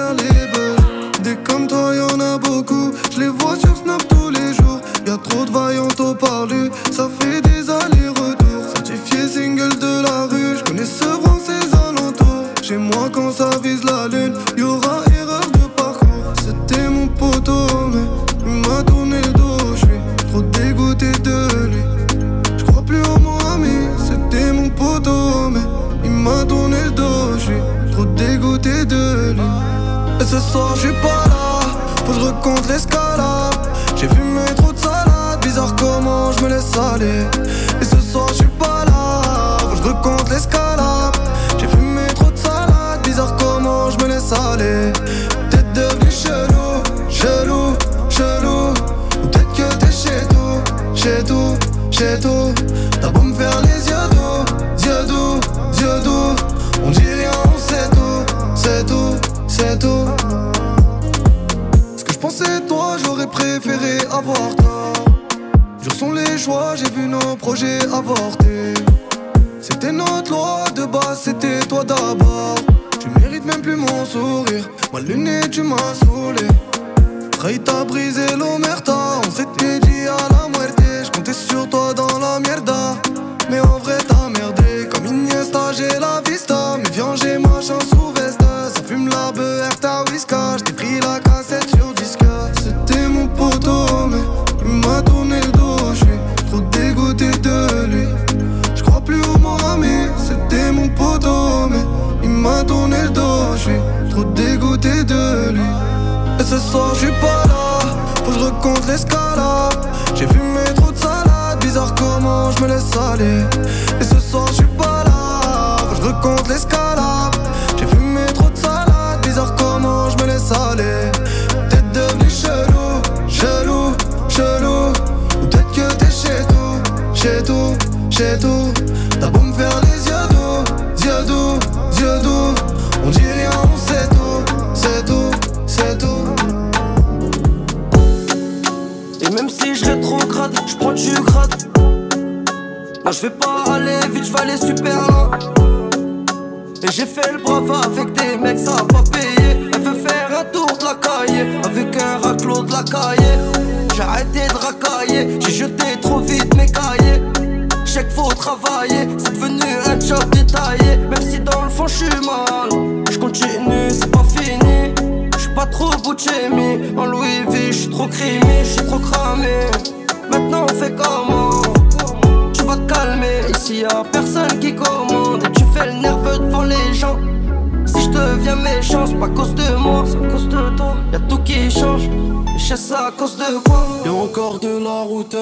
Et ce soir, je suis pas là, faut que je l'escalade. J'ai fumé trop de salade, bizarre comment je me laisse aller. Et ce soir, je suis pas là, faut que je l'escalade. J'ai fumé trop de salade, bizarre comment je me laisse aller. T'es devenu chelou, chelou, chelou. Ou peut-être que t'es chez tout, chez tout, chez tout. Moi je vais pas aller vite, je vais aller super loin. Et j'ai fait le brava avec des mecs, ça a pas payé. Elle veut faire un tour de la cahier avec un raclot de la cahier. J'ai arrêté de racailler, j'ai jeté trop vite mes cahiers. J'ai que faut travailler, c'est devenu un job détaillé. Même si dans le fond je suis mal, je continue, c'est pas fini. Je suis pas trop Bucemi, en Louis V, je suis trop crémé, je suis trop cramé. Maintenant on fait comment? Te calmer, ici y a personne qui commande. Et tu fais le nerveux devant les gens. Si je deviens méchant, c'est pas à cause de moi, c'est à cause de toi. Y'a tout qui change, et je sais ça à cause de quoi. Y'a encore de la route,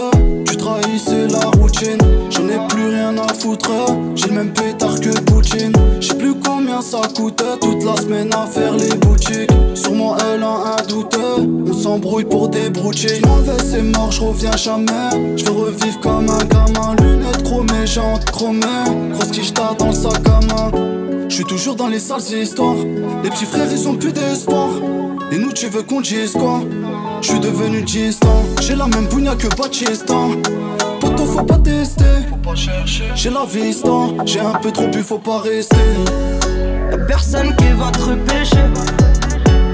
tu trahissais la routine. J'en ai plus rien à foutre, j'ai le même pétard que Poutine. J'sais plus combien ça coûte toute la semaine à faire les boutiques. Sûrement elle a un doute, on s'embrouille pour des broutiers. M'en vais, c'est mort, j'reviens jamais. J'veux revivre comme un gamin, lunettes chromées, jantes chromées. Grosse quicheta dans le sac à main. Je suis toujours dans les sales histoires. Les petits frères, ils ont plus d'espoir. Et nous, tu veux qu'on dise quoi? Je suis devenu distant. J'ai la même bougna que Batista. Faut pas tester. J'ai la vista. J'ai un peu trop bu, faut pas rester. Y'a personne qui va te repêcher.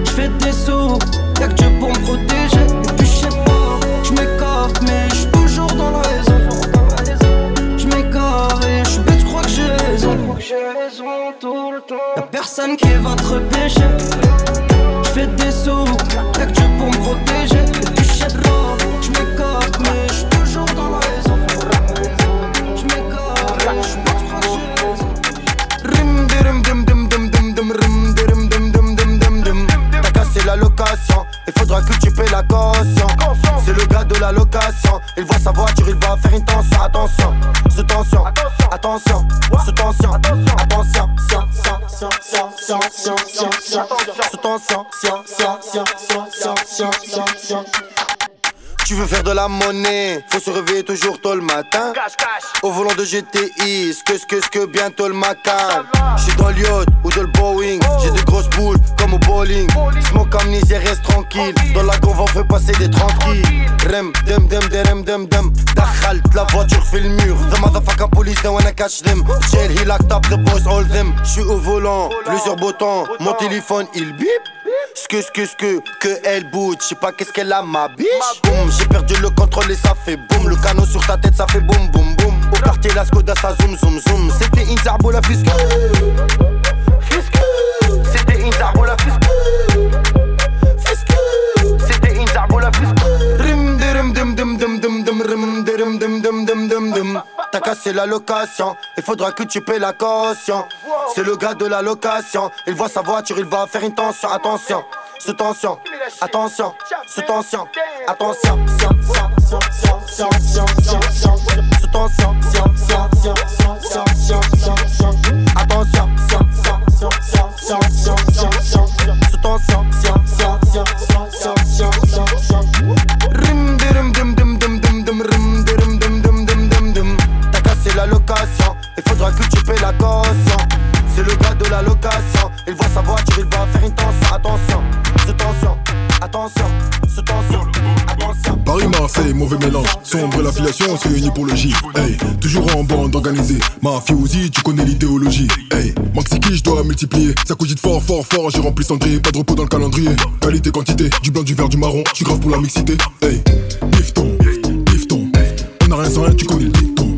J'fais des sous, y'a que Dieu pour me protéger. Et puis j'sais pas, j'm'écarte, mais j'suis toujours dans la raison. J'm'écarte et j'suis bête, j'crois que j'ai raison. Y'a personne qui va te repêcher. J'fais des sous, y'a que Dieu pour me protéger. Il faudra que tu paies la caution. C'est le gars de la location. Il voit sa voiture, il va faire une tension. Attention, sous tension Attention, sous tension Attention, sous tension Sous tension tu veux faire de la monnaie, faut se réveiller toujours tôt le matin. Au volant de GTI, ce que, ce que, ce que, bientôt le matin. J'suis dans le yacht ou dans le Boeing, j'ai des grosses boules comme au bowling. Smoke amnésie, reste tranquille. Dans la gauve, on fait passer des tranquilles. Rem, dem, dem, dem, dem, dem. La voiture fait le mur. The motherfucking police, they wanna catch them. Jail, he locked up the boys, all them. J'suis au volant, plusieurs boutons. Mon téléphone, il bip. Ce que, ce que, ce que, que elle bouge. J'sais pas qu'est-ce qu'elle a, ma biche. Boum, j'ai perdu le contrôle et ça fait boum. Le canot sur ta tête, ça fait boum, boum, boum. Au quartier, la Skoda, ça zoom, zoom, zoom. C'était une zarbo, la fisque. C'était une zarbo, la fisque. C'était une zarbo, la fisque. Rim, dirim, dim, dim, dim, dim, dim, rim, dirim, dim, dim, dim, dim, dim. T'as cassé la location, il faudra que tu payes la caution. C'est le gars de la location, il voit sa voiture, il va faire une tension. Attention, sous tension, attention, sous tension, attention, sien, sien, sien, sien, sien, il faudra que tu payes la caution. C'est le gars de la location, il voit sa voiture, il va faire une tension. Attention, sous tension, attention, attention. Paris-Marseille, mauvais mélange. Sombre l'affiliation, on s'est unis pour. Hey, toujours en bande organisée. Mafiosi, tu connais l'idéologie. Hey, Maxi qui je dois multiplier. Ça cogite fort, fort, fort. J'ai rempli cendrier, pas de repos dans le calendrier. Qualité, quantité, du blanc, du vert, du marron. Je suis grave pour la mixité. Hey, bifton, bifton. On a rien sans rien, tu connais le dicton.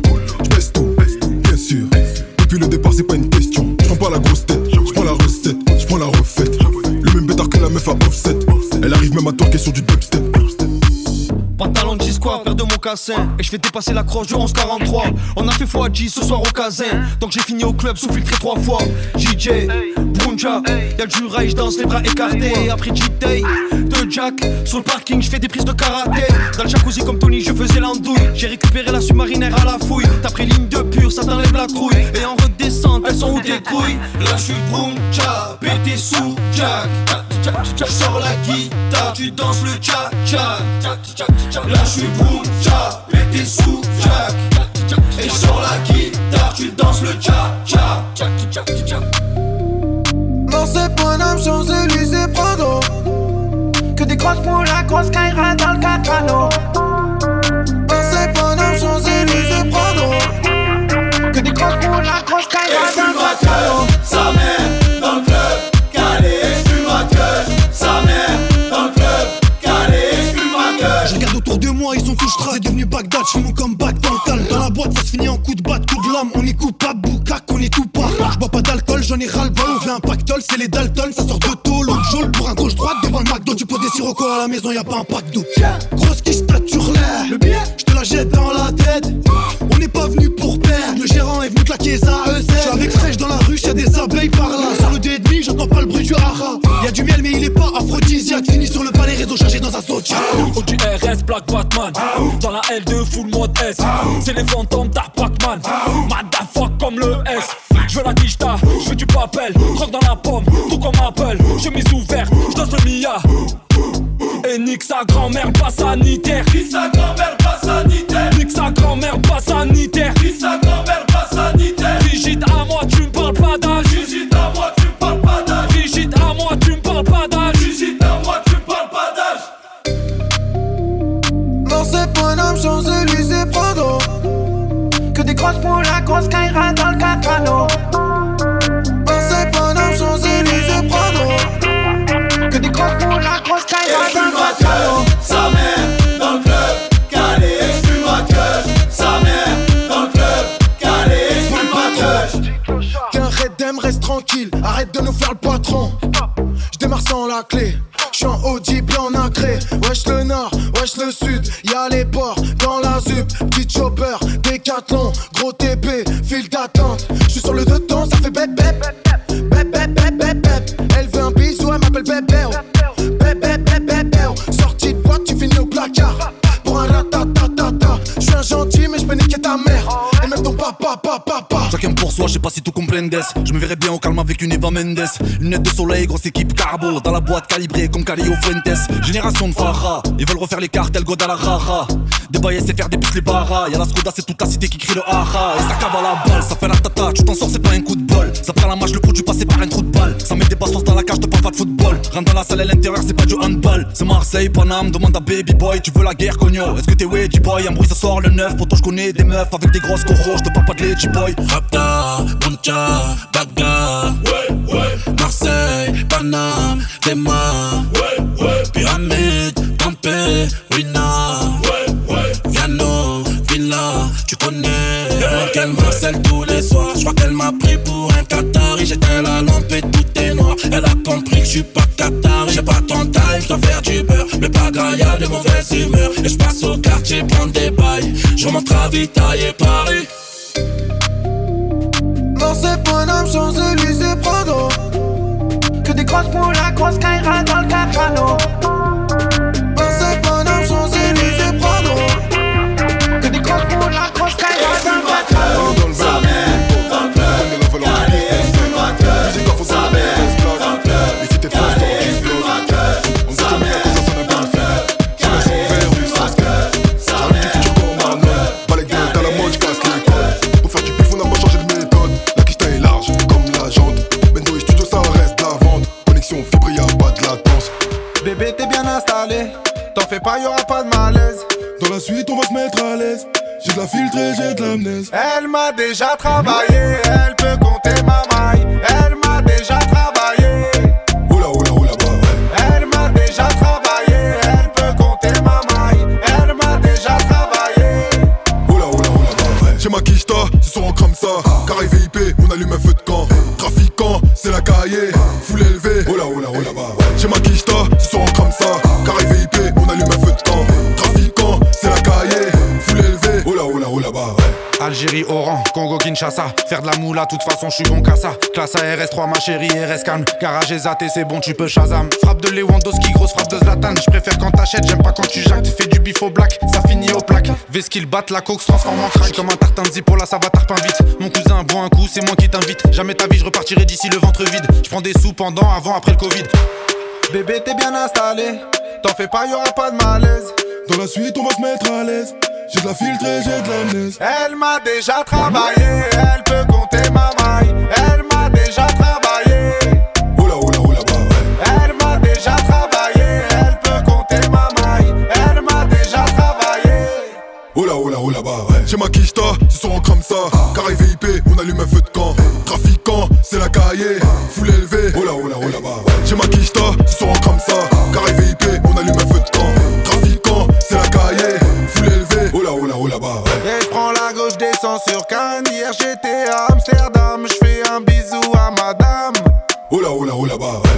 C'est pas une question. Je prends pas la grosse tête, je prends la recette, je prends la refaite. Le même pétard que la meuf à offset. Elle arrive même à torquer sur du dubstep. Pantalon de G-Squad, paire de mocassins Et je fais dépasser la croche du 11-43 On a fait fois 10 ce soir au casin Donc j'ai fini au club sous filtré trois fois. JJ, Brunja, y'a du rail, danse les bras écartés. Après cheat day, de Jack Sur le parking je fais des prises de karaté. Dans le jacuzzi comme Tony je faisais l'andouille. J'ai récupéré la submarinaire à la fouille. T'as pris ligne de pure, ça t'enlève la trouille. Et en elles sont où tes couilles. Là je suis Brunja, pété sous Jack. Sors la guitare, tu danses le cha cha Là je suis Brunja, pété sous Jack. Et sors la guitare, tu danses le cha cha Dans points d'âme, Champs-Élysées, Prado Que des grosses pour la grosse caïra dans le catano strass. C'est devenu Bagdad, je mon comeback dans le. Dans la boîte, ça se finit en coup de batte, coup de lame. On est coupable, boucac, on est tout pas. Je bois pas d'alcool, j'en ai ras le bol. On fait un pactole, c'est les Dalton, ça sort de tôle. On jaune pour un gauche-droite devant le McDo. Tu poses des siroco à la maison, y a pas un pack d'eau. Grosse quiche, sur l'air. Je te la jette dans la tête. N'est pas venu pour perdre. Le gérant est venu claquer. Je suis avec fraîche dans la rue, y'a des abeilles par là. Sur le demi, j'entends pas le bruit du haha. Y'a du miel, mais il est pas aphrodisiaque. Fini sur le palais, réseau chargé dans un saut. Au du RS, Black Batman. Dans la L2, full mode S. C'est les fantômes d'Art Pac-Man. Motherfuck comme le S. Je veux la quicheta, je veux du papel. Rock dans la pomme, tout comme Apple. Chemise ouverte, je danse le Mia. Et nique sa grand-mère pas sanitaire. Nique sa grand-mère pas sanitaire. Nique sa grand-mère pas sanitaire. Arrête de nous faire le patron. Je démarre sans la clé, je suis en Audi blanc nacré. Wesh le nord, wesh le sud, y'a les ports dans la zup. Petit chopper, décathlon, gros TP, file d'attente. Chacun pour soi, je sais pas si tout comprendes. Je me verrais bien au calme avec une Eva Mendes. Lunettes de soleil, grosse équipe carbo. Dans la boîte calibrée comme Calio Fuentes. Génération de Farah, ils veulent refaire les cartels Guadalajara. Débailler, c'est faire des pistes les barras. Y'a la Skoda, c'est toute la cité qui crie le haha. Et ça cave à la balle, ça fait la tata. Tu t'en sors, c'est pas un coup de bol. Ça prend la mâche, le produit passé par un trou de balle. Ça met des bastos dans la cage, te parle pas de football. Rentre dans la salle à l'intérieur, c'est pas du handball. C'est Marseille, Paname, demande à Baby Boy. Tu veux la guerre, cogno? Est-ce que t'es Wedgie Boy? Un bruit, ça sort le neuf. Pourtant, je connais des meufs avec des grosses coraux. Je te parle pas de Boy. Rapta, Buncha, Bagdad, ouais, ouais. Marseille, Paname, Tema, ouais, ouais. Pyramide, Tampé, Wina, ouais, ouais. Villa, tu connais. Qu'elle m'harcèle tous les soirs. Je crois qu'elle m'a pris pour un Qatari. J'étais la lampe et tout est noir. Elle a compris que je suis pas Qatari. J'ai pas ton time, je dois faire du beurre. Mais pas y'a de mauvaises humeurs. Et je passe au quartier prendre des bails. Je remonte ravitailler Paris. Dans ces points d'âme, Champs-Élysées, Prado Que des grosses pour la grosse caïra dans le catano T'en fais pas, y'aura pas de malaise. Dans la suite, on va se mettre à l'aise. J'ai de la filtrée, j'ai de l'amnèse. Elle m'a déjà travaillé, elle peut compter ma maille. Elle m'a déjà travaillé. Oula, oula, oula, bah ouais. Elle m'a déjà travaillé, elle peut compter ma maille. Elle m'a déjà travaillé. Oula, oula, oula, bah ouais. J'ai ma quicheta, ce soir on crame ça. Carré VIP, on allume un feu de camp. Trafiquant, c'est la cahier. Algérie, Oran, Congo, Kinshasa. Faire de la moula, toute façon, je suis bon qu'à ça. Classe ARS3, ma chérie, RS calme. Garage et zaté, c'est bon, tu peux Shazam. Frappe de Lewandowski, grosse frappe de Zlatan. Je préfère quand t'achètes, j'aime pas quand tu jactes. Fais du bif au black, ça finit au plaque. Vesquille batte, la coke se transforme en crack. Comme un tartin de zip, là, ça va tarpin vite. Mon cousin, bois un coup, c'est moi qui t'invite. Jamais ta vie, je repartirai d'ici le ventre vide. Je prends des sous pendant, avant, après le Covid. Bébé, t'es bien installé. T'en fais pas, y'aura pas de malaise. Dans la suite, on va se mettre à l'aise. J'ai de la filtrée, j'ai de l'amnèse. Elle m'a déjà travaillé, elle peut compter ma maille. Elle m'a déjà travaillé. Oula, oula, oula, bah ouais. Elle m'a déjà travaillé, elle peut compter ma maille. Elle m'a déjà travaillé. Oula, oula, oula, bah ouais. J'ai ma quicheta, ce soir on crame ça. Carré VIP, on allume un feu de camp. Trafiquant, c'est la cahier. Foule élevée. Oula, oula, oula, bah ouais. J'ai ma quicheta, ce soir on crame ça. Carré VIP, on allume un feu de camp. Trafiquant, c'est la cahier. Ouais. Et je prends la gauche, descends sur Cannes. Hier j'étais à Amsterdam, je fais un bisou à madame. Oula, oula, oula, ouais. Et je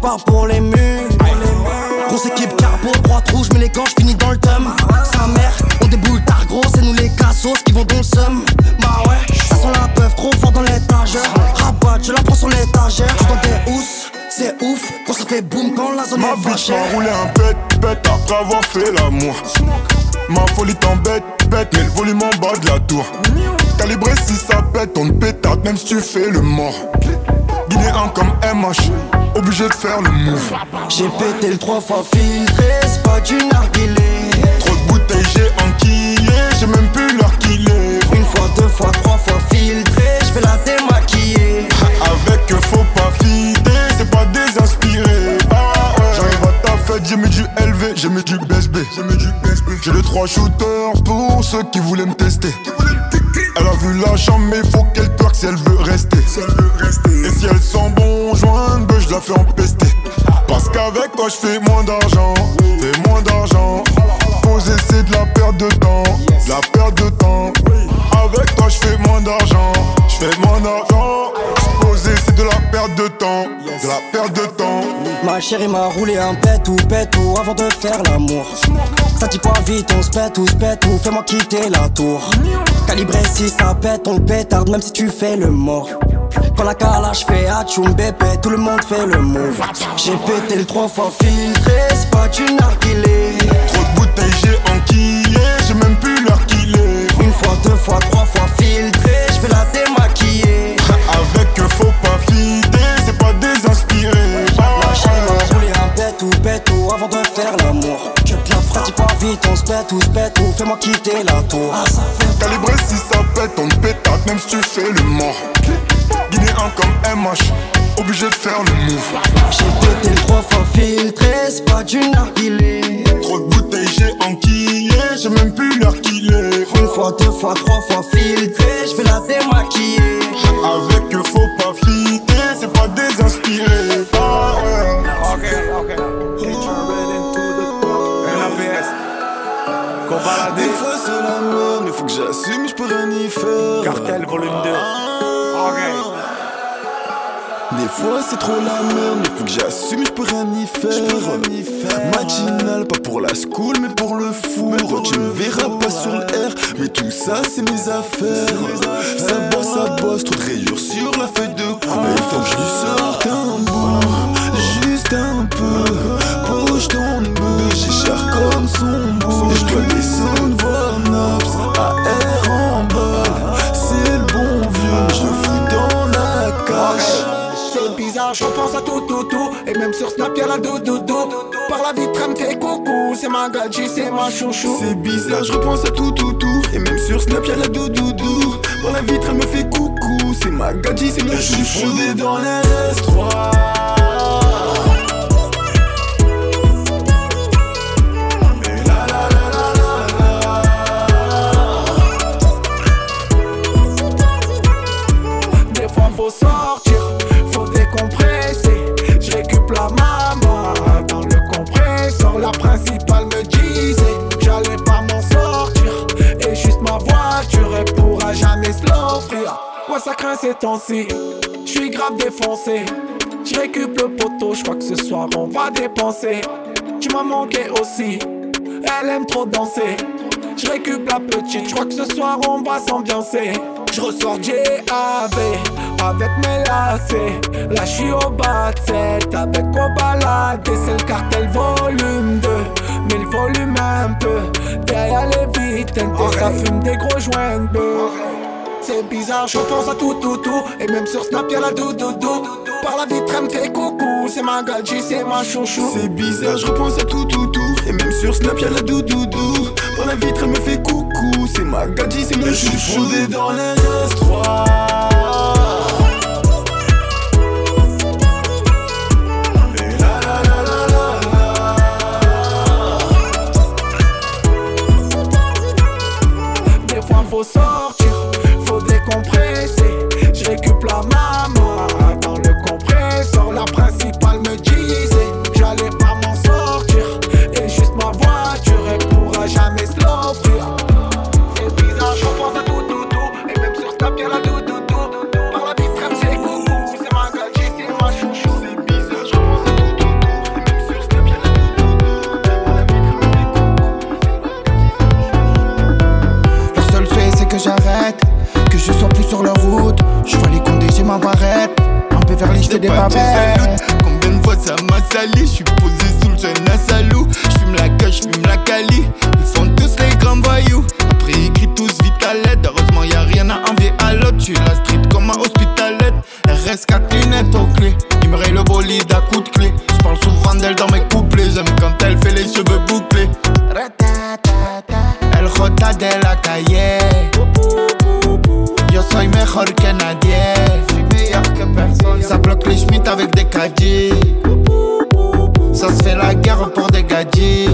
part pour les murs. Grosse équipe carbo, droite rouge, mais les gants, finis dans le thum. Sa mère, on déboule tard gros, c'est nous les cassos qui vont dans le seum. Bah ouais, ça sent la peuf trop fort dans l'étagère. Rabat, je la prends sur l'étagère. Je dans des housses, c'est ouf, quand ça fait boum quand la zone Ma est bitch m'a roulé un bête, bête après avoir fait l'amour. Ma folie t'embête, bête, mais le volume en bas de la tour. Calibré si ça pète, on te pétate même si tu fais le mort. Guinéen comme MH, obligé de faire le move. J'ai pété le trois fois filtré, c'est pas du narguilé. Trop de bouteilles, j'ai enquillé, j'ai même plus l'heure qu'il est. Une fois, deux fois, trois fois filtré, je vais la démaquiller. Avec eux, faut pas fider, c'est pas désinspiré. Ah ouais. J'arrive à ta fête, j'ai mis du LV, j'ai mis du BSB. J'ai mis du BSB. J'ai les trois shooters pour ceux qui voulaient me tester. Elle a vu la chambre, mais faut qu'elle twerk si elle veut rester. Et si elle sent bon joint, je la fais empester. Parce qu'avec toi, je fais moins d'argent. Fais moins d'argent. Poser, c'est de la perte de temps. De la perte de temps. Avec toi, je fais moins d'argent. Je fais moins d'argent. Poser, c'est de la perte de temps. De la perte de temps. Ma chérie m'a roulé un pet ou pet ou avant de faire l'amour. Ça dit pas vite, on se pète ou se pète ou fais-moi quitter la tour. Calibré si ça pète, on pétarde même si tu fais le mort. Quand la calage fait atchoum bébé, tout le monde fait le move. J'ai pété le trois fois filtré, c'est pas du narguilé. Trop de bouteilles, j'ai enquillé. J'ai même plus l'heure qu'il est. Une fois, deux fois, trois fois filtré, je vais la démaquiller. Avec eux, faut pas fider, c'est pas désinspiré. Chérie m'a roulé un pet ou pet ou avant de faire l'amour. Dis pas vite, on se pète ou se pète ou fais-moi quitter la tour. Calibré si ça pète, on te pétate même si tu fais le mort. Guinéen comme MH, obligé de faire le move. J'ai pété trois fois filtré, c'est pas du narguilé. Trop de bouteilles, j'ai enquillé, j'ai même plus l'heure qu'il est. Une fois, deux fois, trois fois filtré, je vais la démaquiller. Avec eux, faut pas volume 2. Ok. Des fois c'est trop la merde, mais faut que j'assume, je peux rien y faire. Matinal, pas pour la school, mais pour le four. tu me verras pas sur le R, mais tout ça c'est mes affaires. Ça bosse, ça bosse, trop de rayures sur la feuille de cours. Il faut que je lui sorte un bout, juste un peu. Bouge ton bœuf, j'ai cher comme son bout. Et je dois descendre là, j'en pense à tout, tout, tout. Et même sur Snap, y'a la dodo. Par la vitre, elle me fait coucou. C'est ma gadji, c'est ma chouchou. C'est bizarre, je repense à tout, tout, tout. Et même sur Snap, y'a la dodo. Par la vitre, elle me fait coucou. C'est ma gadji, c'est ma chouchou. J'suis dans l'S3. sorte pourra jamais se l'offrir. Ouais, ça craint ces temps-ci. Je suis grave défoncé. Je récupère le poteau, je crois que ce soir on va dépenser. Tu m'as manqué aussi, elle aime trop danser. Je récupère la petite, je crois que ce soir on va s'ambiancer. Je ressors JAV avec mes lacets. Là je suis au bas de set avec quoi balader. C'est le cartel volume 2, mais le volume un peu. Derrière les vitres, ça fume des gros joints de c'est bizarre, je pense à tout, tout, tout. Et même sur Snap, y'a la doudou. Par la vitre, elle me fait coucou. C'est ma gadji, c'est ma chouchou. C'est bizarre, je repense à tout, tout, tout. Et même sur Snap, y'a la doudou. Par la vitre, elle me fait coucou. C'est ma gadji, c'est mon chouchou. Je suis dans les S3. Des fois, Je récupère la Je fais des jaloux. Combien de fois ça m'a sali? Je suis posé sous le jeune à salou Je fume la cache, je fume la cali. Ils font tous les grands voyous. Après ils crient tous vite à l'aide. Heureusement y a rien à envier à l'autre. Tu la street comme un hospitalette. RS4 lunettes aux clés. Il me raye le bolide à coups de clé. Je parle souvent d'elle dans mes couplets. J'aime quand elle fait les cheveux bouclés. El J de la calle Yo soy mejor que nadie Ça bloque les schmitt avec des caddies. Ça se fait la guerre pour des gadgets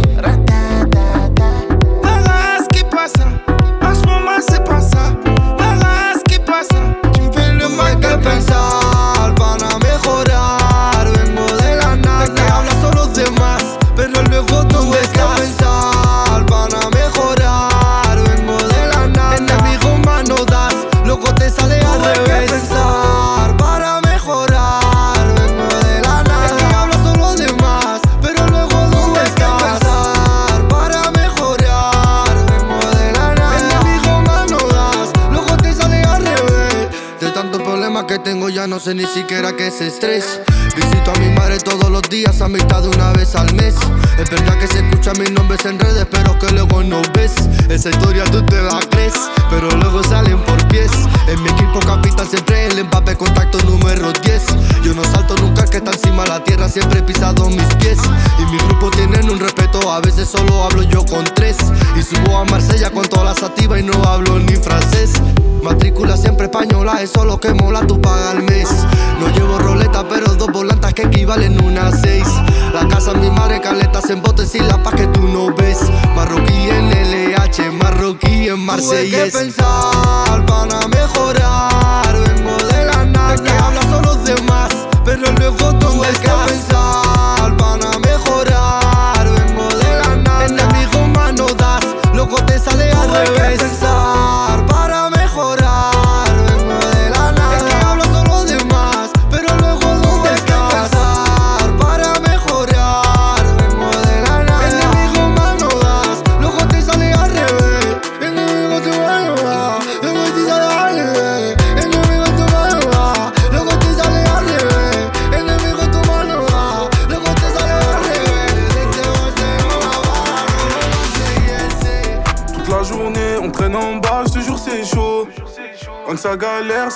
no sé ni siquiera qué es estrés Visito a mi madre todos los días a mitad de una vez al mes. Es verdad que se escuchan mis nombres en redes pero que luego no ves. Esa historia tú te la crees pero luego salen por pies. En mi equipo capitán siempre el empape contacto número 10 Yo no salto nunca que está encima la tierra siempre he pisado mis pies. Y mi grupo tienen un respeto a veces solo hablo yo con tres. Y subo a Marsella con todas las activas y no hablo ni francés. Matrícula siempre española, eso lo que mola, tú pagas al mes. No llevo roleta, pero dos volantas que equivalen una seis. La casa mi madre, caletas en botes y la paz que tú no ves. Marroquí en LH, marroquí en Tuve que Marsella. pensar para mejorar Vengo de la nada que hablas son los demás Pero luego tú que pensar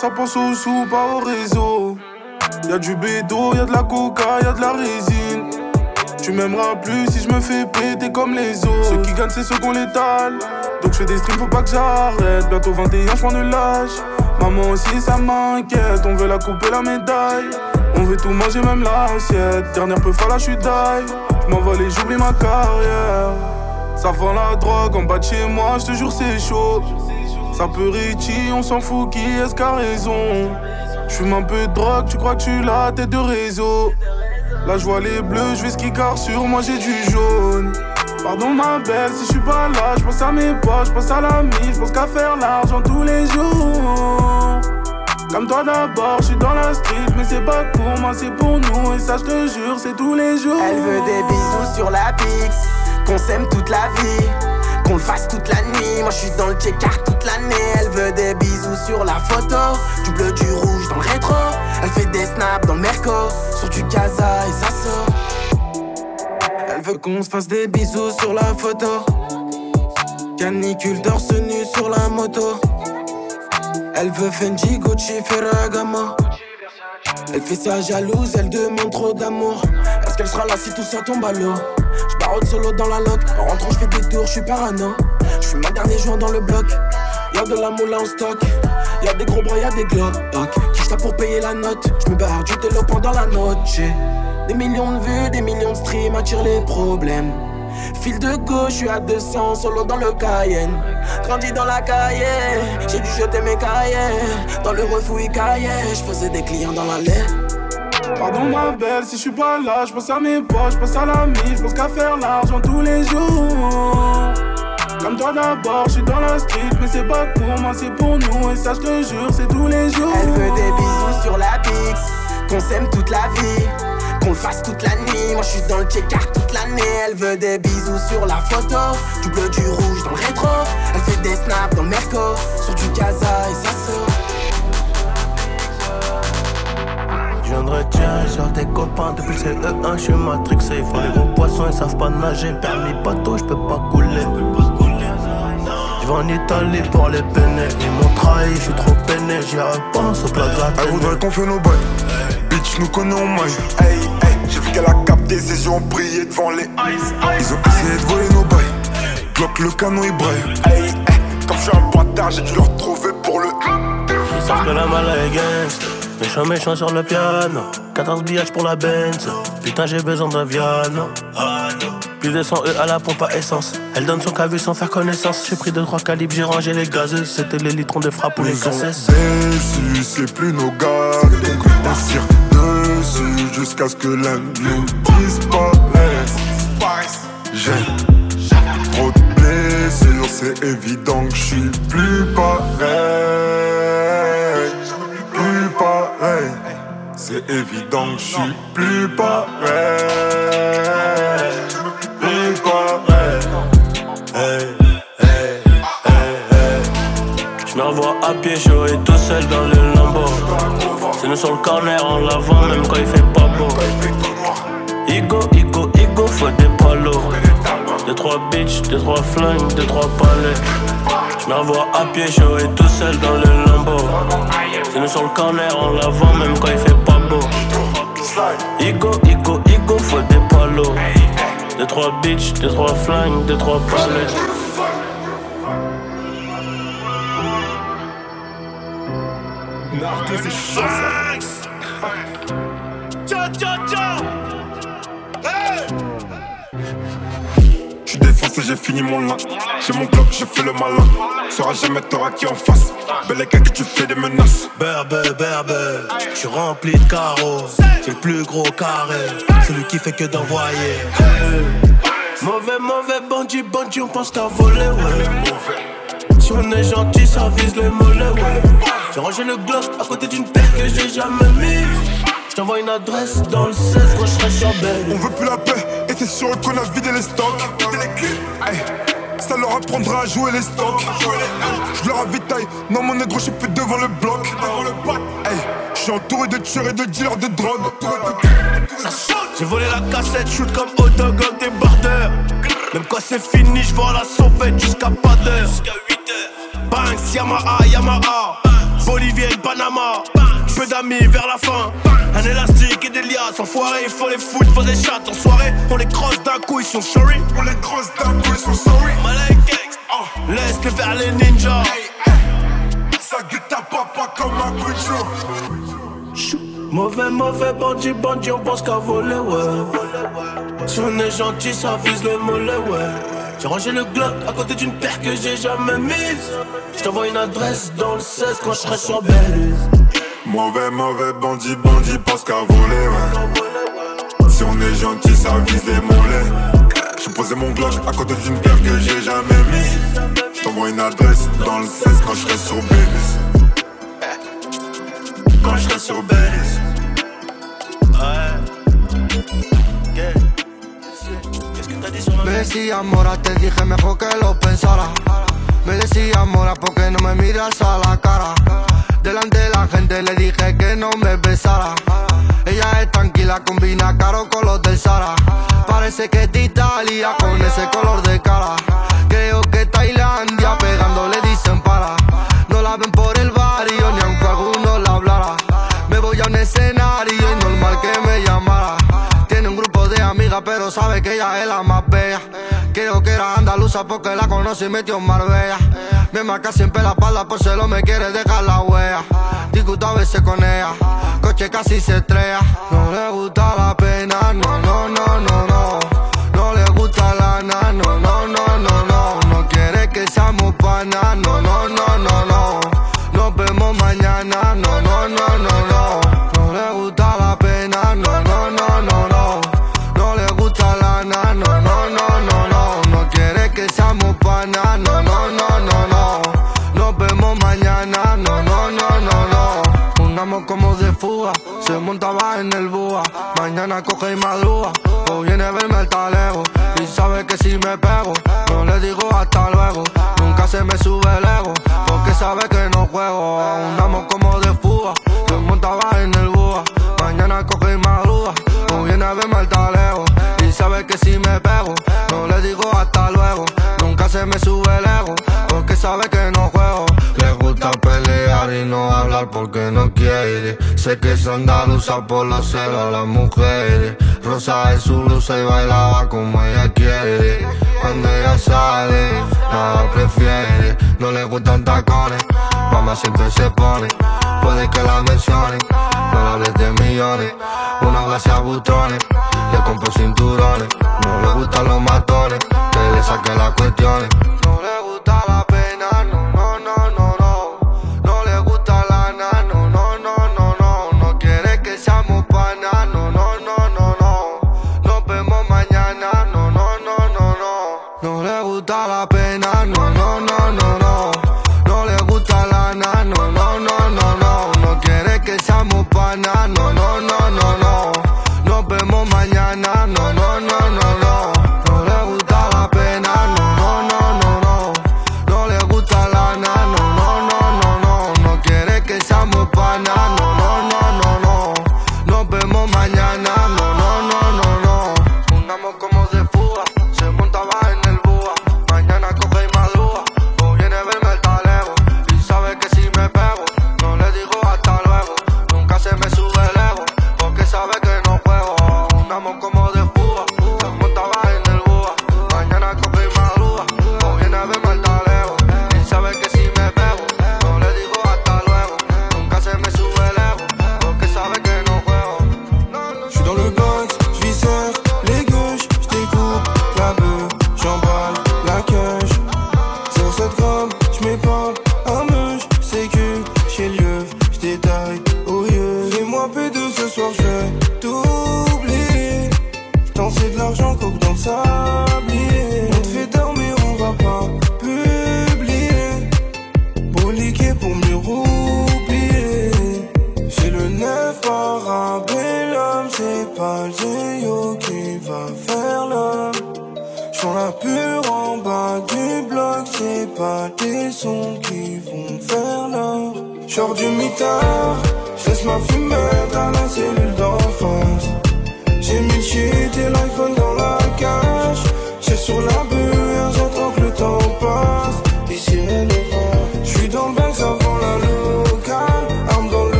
ça pense au sous, pas au réseau. Y'a du bédo, y'a de la coca, y'a de la résine. Tu m'aimeras plus si je me fais péter comme les autres. Ceux qui gagnent, c'est ceux qu'on l'étale. Donc je fais des streams, faut pas que j'arrête. Bientôt 21, je ne lâche. Maman aussi, ça m'inquiète. On veut la couper la médaille. On veut tout manger, même l'assiette. Dernière peu là, je suis die. Je m'envole et j'oublie ma carrière. Ça vend la drogue en bas de chez moi, je te jure c'est chaud. Ça peut Richie, on s'en fout qui est-ce qu'a raison. J'fume un peu de drogue, tu crois que tu la tête de réseau. Là je vois les bleus, je vais ski car sur moi j'ai du jaune. Pardon ma belle, si je suis pas là, je pense à mes poches, je pense à la mise, je pense qu'à faire l'argent tous les jours. Comme toi d'abord, je suis dans la street, mais c'est pas pour moi, c'est pour nous. Et ça, je te jure, c'est tous les jours. Elle veut des bisous sur la pix, qu'on s'aime toute la vie, qu'on le fasse toute la nuit. Je suis dans le check-art toute l'année. Elle veut des bisous sur la photo, du bleu, du rouge dans le rétro. Elle fait des snaps dans le merco, sur du casa et ça sort. Elle veut qu'on se fasse des bisous sur la photo. Canicule torse nu sur la moto. Elle veut Fendi, Gucci, Ferragamo. Elle fait sa jalouse, elle demande trop d'amour. Est-ce qu'elle sera là si tout ça tombe à l'eau? J'barre solo dans la loc. En rentrant, j'fais des tours, j'suis parano. J'fuis ma dernier joint dans le bloc. Y'a de la moula en stock. Y'a des gros bras, y'a des glocks. Qui j'tape pour payer la note. J'me barre du télo pendant la noche. Des millions de vues, des millions de streams attirent les problèmes. Fil de gauche, je suis à 200, solo dans le Cayenne. Grandi dans la cahier, j'ai dû jeter mes cahiers. Dans le refouille cahier, je faisais des clients dans la lait. Pardon ma belle, si je suis pas là, je pense à mes poches, je pense à la mise, je pense qu'à faire l'argent tous les jours. Comme toi d'abord, je suis dans la street, mais c'est pas pour moi, c'est pour nous. Et ça, je te jure, c'est tous les jours. Elle veut des bisous sur la pix, qu'on s'aime toute la vie, qu'on le fasse toute la nuit. Moi, je suis dans le check-art toute l'année. Elle veut des bisous sur la photo, du bleu, du rouge dans le rétro. Elle fait des snaps dans le merco, sur du casa et ça sort. Je viendrai tiens sur tes copains depuis le CE1, je suis matrixé. Ils font les gros poissons, ils savent pas nager. Permis bateau, je peux pas couler. En Italie pour les peiner. Ils m'ont trahi, je suis trop peiné. J'y repense au plaza. Elle voudrait qu'on fait nos bails. Bitch, nous connaissons maille. Hey, hey, j'ai vu qu'elle a capté, ses yeux ont brillé devant les. Ils ont essayé de voler nos bails. Bloque le canon, il braille. Hey, hey, comme je suis un bâtard, j'ai dû le retrouver pour le. Ils savent que la malle est gangsta. Méchant, méchant sur le piano. 14 billages pour la Benz. Putain, j'ai besoin d'un Viano. Plus de 100 E à la pompe à essence. Elle donne son cavu sans faire connaissance. J'ai pris 2-3 calibres, j'ai rangé les gazeuses. C'était les litrons de frappe ou les cassettes. c'est plus nos gars. Donc on tire dessus jusqu'à ce que l'un nous disparaisse. J'ai trop de blessures, c'est évident que je suis plus pareil. Plus pareil. C'est évident que je suis plus pareil. À pied chaud et tout seul dans le lambeau. C'est nous sur le corner en l'avant, même quand il fait pas beau. Igo, Igo, Igo, faut des palos. Deux, trois bitches, deux, trois flingues, deux, trois palais. Je me revois à pied chaud et tout seul dans le lambeau. C'est nous sur le corner en l'avant, même quand il fait pas beau. Igo, Igo, Igo, faut des palos. Deux, trois bitches, deux, trois flingues, deux, trois palais. Narco, c'est chaud ça. J'suis défoncé, j'ai fini mon lin. J'ai mon bloc, je fais le malin. Sauras jamais t'auras qui en face. Belle que tu fais des menaces. Berbe, berbe, je suis rempli de carreaux. J'ai le plus gros carré, celui qui fait que d'envoyer. Hey. Mauvais, mauvais bandit, bandit, on pense qu'à voler, ouais. Si on est gentil, ça vise les mollets, ouais. J'ai rangé le glock à côté d'une paire que j'ai jamais mise. J't'envoie une adresse dans le 16 quand j'serai sur Belle. On veut plus la paix, et c'est sûr qu'on a vidé les stocks. Hey, ça leur apprendra à jouer les stocks. Je leur ravitaille, non mon négro, j'suis plus devant le bloc. Je suis entouré de tueurs et de dealers de drogue. J'ai volé la cassette, shoot comme comme des bardeurs. Même quand c'est fini, je vois la sauvette jusqu'à pas d'heure. Jusqu'à 8 heures. Banks, Yamaha, Yamaha. Bolivienne, Panama. Peu d'amis vers la fin. Un élastique et des liasses. Enfoirés, il faut les foutre, faut des chattes. En soirée, on les crosse d'un coup, ils sont sorry. On les crosse d'un coup, ils sont sorry. Malek Laisse-les vers les ninjas. Ça guette ta papa comme un bridge. Mauvais, mauvais bandit, bandit, on pense qu'à voler, ouais. Si on est gentil, ça vise le mollet, ouais. J'ai rangé le Glock à côté d'une paire que j'ai jamais mise. J't'envoie une adresse dans le 16 quand j'serai sur Belize. Mauvais, mauvais bandit, bandit, pense qu'à voler, ouais. Si on est gentil, ça vise les mollets. J'ai posé mon Glock à côté d'une paire que j'ai jamais mise. J't'envoie une adresse dans le 16 quand j'serai sur Belize. Me decía mora, te dije mejor que lo pensara. Me decía mora porque no me miras a la cara. Delante de la gente le dije que no me besara. Ella es tranquila, combina caro con los del Sara. Parece que es Italia con ese color pero sabe que ella es la más bella. Creo que era andaluza porque la conoce y metió en Marbella. Me marca siempre la espalda por celo, me quiere dejar la huella. Discuto a veces con ella, coche casi se estrella. No le gusta la pena, no, no, no, no. nena coge y madruga. O viene a verme el talego. Y sabe que si me pego, no le digo hasta luego. Nunca se me sube el ego, porque sabe que no juego. Andamos como de fuga, yo montaba en el búa. Mañana coge y madruga. O viene a verme el talego. Y sabe que si me pego, no le digo hasta luego. Nunca se me sube el ego, porque sabe que y no hablar porque no quiere. Sé que se es andaluza por la cera las mujeres. Rosa es su blusa y bailaba como ella quiere. Cuando ella sale, nada prefiere. No le gustan tacones, mamá siempre se pone. Puede que la mencionen, no le hables de millones. Una gracia a butrones, le compro cinturones. No le gustan los matones, que le saque las cuestiones. No le gusta la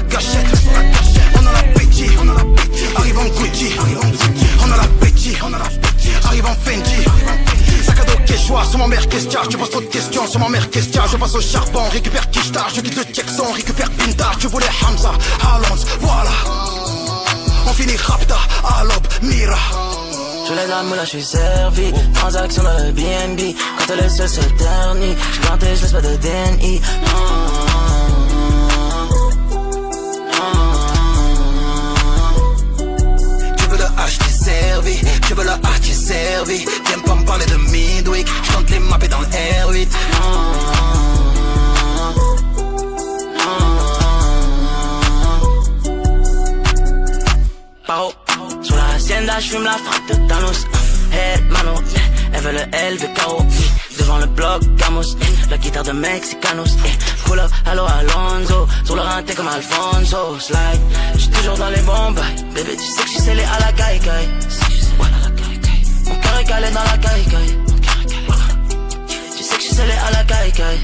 la gâchette, on a la l'appétit, arrive en Gucci, on a la péti, on a l'appétit, arrive en Fendi, sac à dos quechua, sur ma mère question, je pose trop de questions, sur ma mère question, je passe au charbon, récupère Kishta, je quitte le Jackson, récupère Pinta, je voulais Hamza, Allons, voilà, on finit Rapta, Alob, Mira. Je l'ai la je suis servi. Transaction dans le BNB. Quand le ciel se ternit, je planté, je laisse pas de DNI. Ah. me le archi servi. Viens pas me parler de Midweek, tente les mapper dans le R8. Ah, ah, ah, Paro, sous la hacienda, j'fume la frappe de Thanos. Hermano, elle veut le LVKO. Devant le bloc, Gamos, la guitare de Mexicanos. Eh, pull up, allo Alonso, sur le rein t'es comme Alfonso. Slide, j'suis toujours dans les bombes. Bébé, tu sais que j'suis scellé à la caille-caille calé, calé dans la caille, caille. Tu sais que je suis scellé à la caille, caille.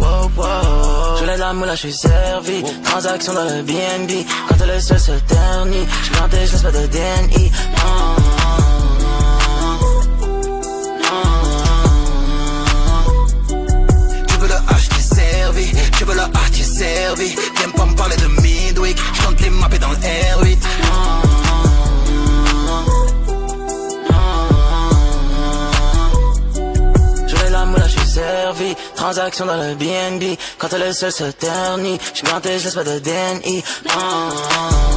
Wow, wow. Je l'ai la moula, je suis servi. Transaction dans le BNB. Quand le ciel se ternit, je plantais, je laisse pas de DNI. Oh. Tu veux le hard qui est servi Viens pas me parler de midweek Je compte les mappés dans le R8 oh. Transaction dans le BNB, quand est seule se ternit. J'suis planté, j'laisse pas de DNI. Ah, ah.